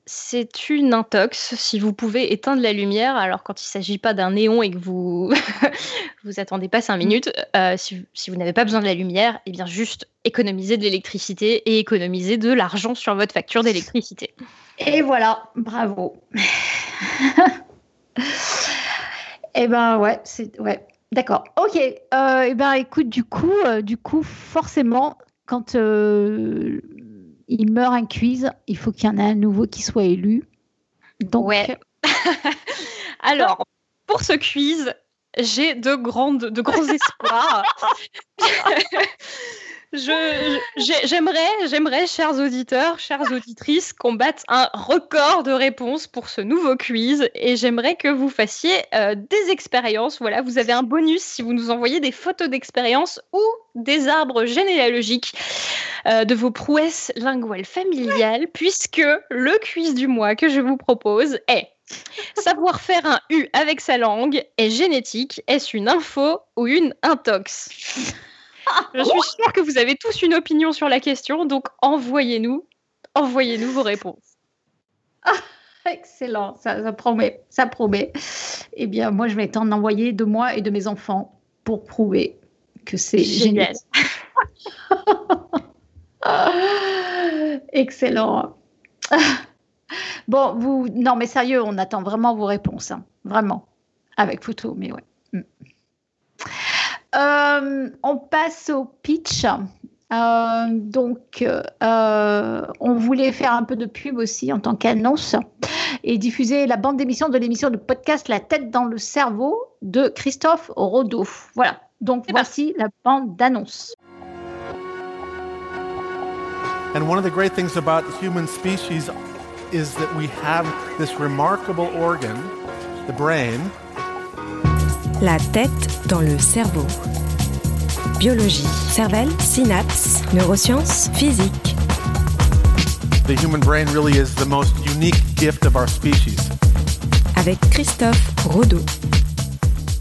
c'est une intox. Si vous pouvez éteindre la lumière, alors quand il ne s'agit pas d'un néon et que vous [laughs] vous attendez pas cinq minutes, euh, si, vous n'avez pas besoin de la lumière, eh bien juste économiser de l'électricité et économiser de l'argent sur votre facture d'électricité. Et voilà, bravo. [laughs] eh ben ouais, c'est. D'accord. Ok. Euh, eh ben écoute, du coup, euh, du coup, forcément, quand il meurt un quiz, il faut qu'il y en ait un nouveau qui soit élu. Donc... Ouais. [laughs] Alors, pour ce quiz, j'ai de, grandes, de grands [laughs] espoirs. J'aimerais, j'aimerais, chers auditeurs, chères auditrices, qu'on batte un record de réponses pour ce nouveau quiz et j'aimerais que vous fassiez euh, des expériences. Voilà, vous avez un bonus si vous nous envoyez des photos d'expériences ou des arbres généalogiques euh, de vos prouesses linguales familiales, puisque le quiz du mois que je vous propose est Savoir faire un U avec sa langue est génétique. Est-ce une info ou une intox? Je suis sûre que vous avez tous une opinion sur la question, donc envoyez-nous, envoyez-nous vos réponses. Ah, excellent, ça, promet, ça promet. Eh bien, moi, je vais t'en envoyer de moi et de mes enfants pour prouver que c'est génial. [laughs] excellent. Bon, vous, non, mais sérieux, on attend vraiment vos réponses, hein. vraiment, avec photo, mais ouais. Euh, on passe au pitch. Euh, donc, euh, on voulait faire un peu de pub aussi en tant qu'annonce et diffuser la bande d'émission de l'émission de podcast La tête dans le cerveau de Christophe Rodeau. Voilà, donc voici la bande d'annonce. And one of the great things about human species is that we have this remarkable organ, the brain, la tête dans le cerveau. Biologie, cervelle, synapses, neurosciences, physique. The human brain really is the most unique gift of our species. Avec Christophe Rodeau.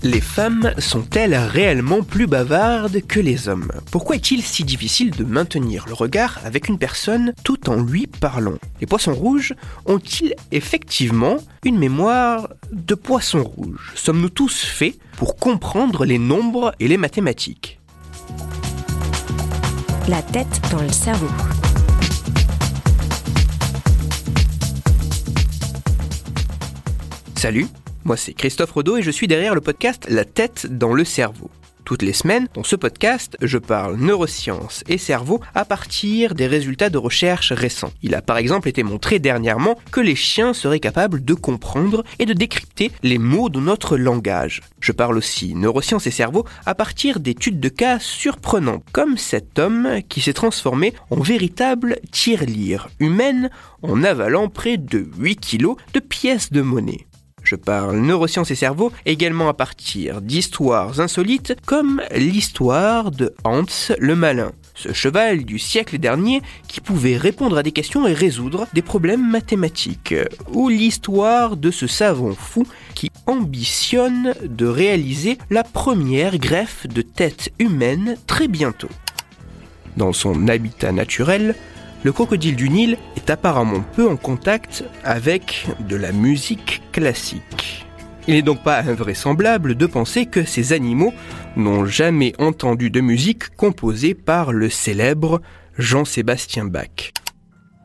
Les femmes sont-elles réellement plus bavardes que les hommes? Pourquoi est-il si difficile de maintenir le regard avec une personne tout en lui parlant? Les poissons rouges ont-ils effectivement une mémoire de poissons rouges? Sommes-nous tous faits pour comprendre les nombres et les mathématiques? La tête dans le cerveau. Salut moi, c'est Christophe Rodeau et je suis derrière le podcast La tête dans le cerveau. Toutes les semaines, dans ce podcast, je parle neurosciences et cerveau à partir des résultats de recherches récents. Il a par exemple été montré dernièrement que les chiens seraient capables de comprendre et de décrypter les mots de notre langage. Je parle aussi neurosciences et cerveau à partir d'études de cas surprenants, comme cet homme qui s'est transformé en véritable tirelire humaine en avalant près de 8 kilos de pièces de monnaie. Je parle neurosciences et cerveau également à partir d'histoires insolites comme l'histoire de Hans le Malin, ce cheval du siècle dernier qui pouvait répondre à des questions et résoudre des problèmes mathématiques, ou l'histoire de ce savant fou qui ambitionne de réaliser la première greffe de tête humaine très bientôt. Dans son habitat naturel, le crocodile du Nil est apparemment peu en contact avec de la musique classique. Il n'est donc pas invraisemblable de penser que ces animaux n'ont jamais entendu de musique composée par le célèbre Jean-Sébastien Bach.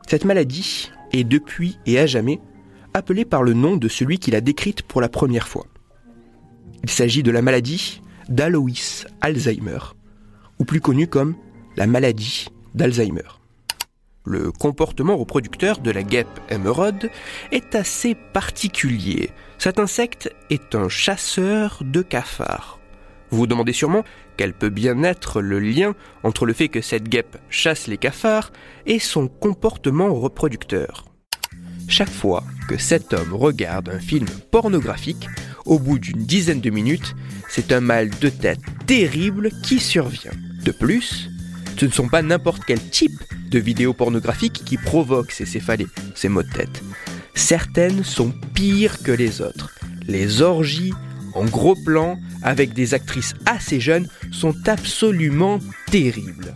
Cette maladie est depuis et à jamais appelée par le nom de celui qui l'a décrite pour la première fois. Il s'agit de la maladie d'Alois Alzheimer, ou plus connue comme la maladie d'Alzheimer. Le comportement reproducteur de la guêpe émeraude est assez particulier. Cet insecte est un chasseur de cafards. Vous vous demandez sûrement quel peut bien être le lien entre le fait que cette guêpe chasse les cafards et son comportement reproducteur. Chaque fois que cet homme regarde un film pornographique, au bout d'une dizaine de minutes, c'est un mal de tête terrible qui survient. De plus, ce ne sont pas n'importe quel type de vidéos pornographiques qui provoquent ces céphalées, ces maux de tête. Certaines sont pires que les autres. Les orgies en gros plan avec des actrices assez jeunes sont absolument terribles.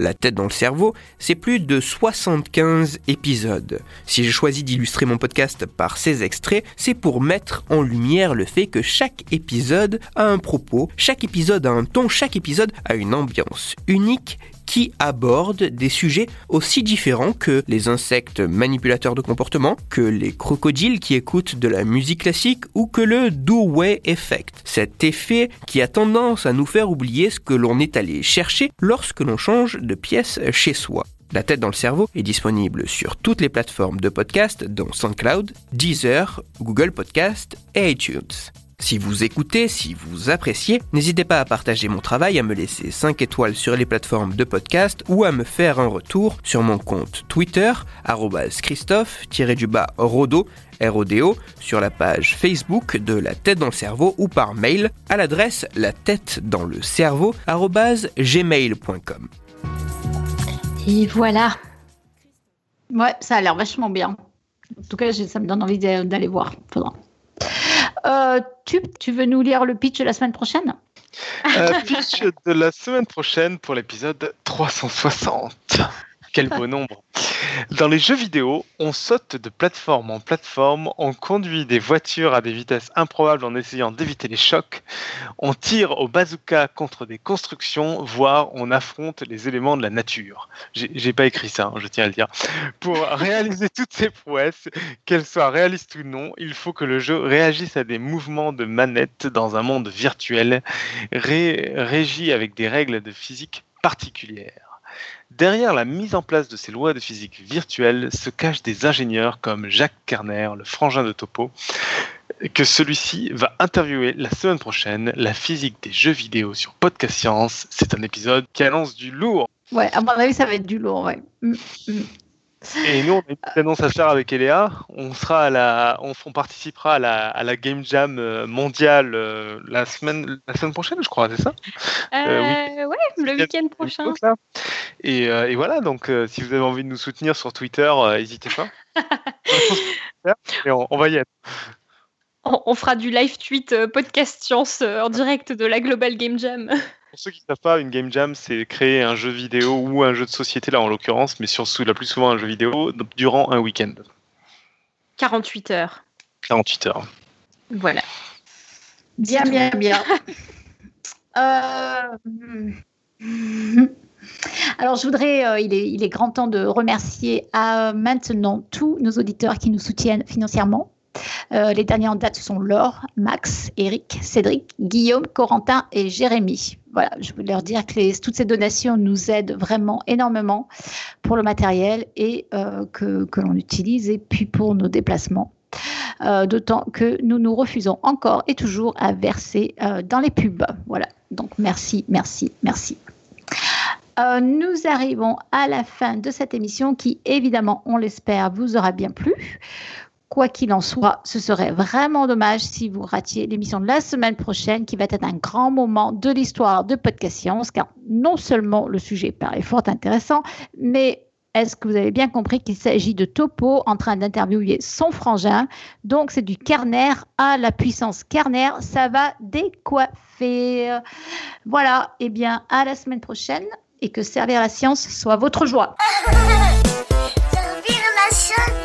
La tête dans le cerveau, c'est plus de 75 épisodes. Si j'ai choisi d'illustrer mon podcast par ces extraits, c'est pour mettre en lumière le fait que chaque épisode a un propos, chaque épisode a un ton, chaque épisode a une ambiance unique qui aborde des sujets aussi différents que les insectes manipulateurs de comportement, que les crocodiles qui écoutent de la musique classique ou que le do-way effect, cet effet qui a tendance à nous faire oublier ce que l'on est allé chercher lorsque l'on change de pièce chez soi. La tête dans le cerveau est disponible sur toutes les plateformes de podcast dont SoundCloud, Deezer, Google Podcast et iTunes. Si vous écoutez, si vous appréciez, n'hésitez pas à partager mon travail, à me laisser 5 étoiles sur les plateformes de podcast ou à me faire un retour sur mon compte Twitter, Christophe-Rodo, RODO, sur la page Facebook de La Tête dans le Cerveau ou par mail à l'adresse la tête dans le cerveau gmail.com. Et voilà. Ouais, ça a l'air vachement bien. En tout cas, ça me donne envie d'aller voir. Faudra. Euh, tu, veux nous lire le pitch de la semaine prochaine? Euh, Pitch de la semaine prochaine pour l'épisode 360. Quel beau nombre. Dans les jeux vidéo, on saute de plateforme en plateforme, on conduit des voitures à des vitesses improbables en essayant d'éviter les chocs, on tire au bazooka contre des constructions, voire on affronte les éléments de la nature. J'ai pas écrit ça, hein, je tiens à le dire. Pour [laughs] réaliser toutes ces prouesses, qu'elles soient réalistes ou non, il faut que le jeu réagisse à des mouvements de manette dans un monde virtuel, régi avec des règles de physique particulières. Derrière la mise en place de ces lois de physique virtuelle se cachent des ingénieurs comme Jacques Kerner, le frangin de Topo, que celui-ci va interviewer la semaine prochaine, la physique des jeux vidéo sur Podcast Science. C'est un épisode qui annonce du lourd. Ouais, à mon avis, ça va être du lourd, ouais. Et nous, on a une annonce à faire avec Eléa. On sera à la, on, participera à la, à la, Game Jam euh, mondiale euh, la semaine, la semaine prochaine, je crois, c'est ça? Euh, oui. Ouais, le week-end prochain. Et, et, voilà, donc si vous avez envie de nous soutenir sur Twitter, n'hésitez pas. [laughs] et on, va y être. On, fera du live tweet euh, podcast science euh, en direct de la Global Game Jam. Pour ceux qui ne savent pas, une game jam, c'est créer un jeu vidéo ou un jeu de société, là en l'occurrence, mais surtout la plus souvent un jeu vidéo, durant un week-end. 48 heures. 48 heures. Voilà. Bien, bien, [laughs] bien. Euh, [laughs] alors, je voudrais, il, est, il, est, grand temps de remercier à maintenant tous nos auditeurs qui nous soutiennent financièrement. Euh, les derniers en date sont Laure, Max, Eric, Cédric, Guillaume, Corentin et Jérémy. Voilà, je voulais leur dire que toutes ces donations nous aident vraiment énormément pour le matériel et euh, que, l'on utilise et puis pour nos déplacements. Euh, d'autant que nous nous refusons encore et toujours à verser dans les pubs. Voilà, donc merci, merci, merci. nous arrivons à la fin de cette émission qui, évidemment, on l'espère, vous aura bien plu. Quoi qu'il en soit, ce serait vraiment dommage si vous ratiez l'émission de la semaine prochaine qui va être un grand moment de l'histoire de Podcast Science, car non seulement le sujet paraît fort intéressant, mais est-ce que vous avez bien compris qu'il s'agit de Topo en train d'interviewer son frangin? Donc c'est du carnaire à la puissance carnaire, ça va décoiffer. Voilà, et eh bien à la semaine prochaine et que servir la science soit votre joie. [laughs]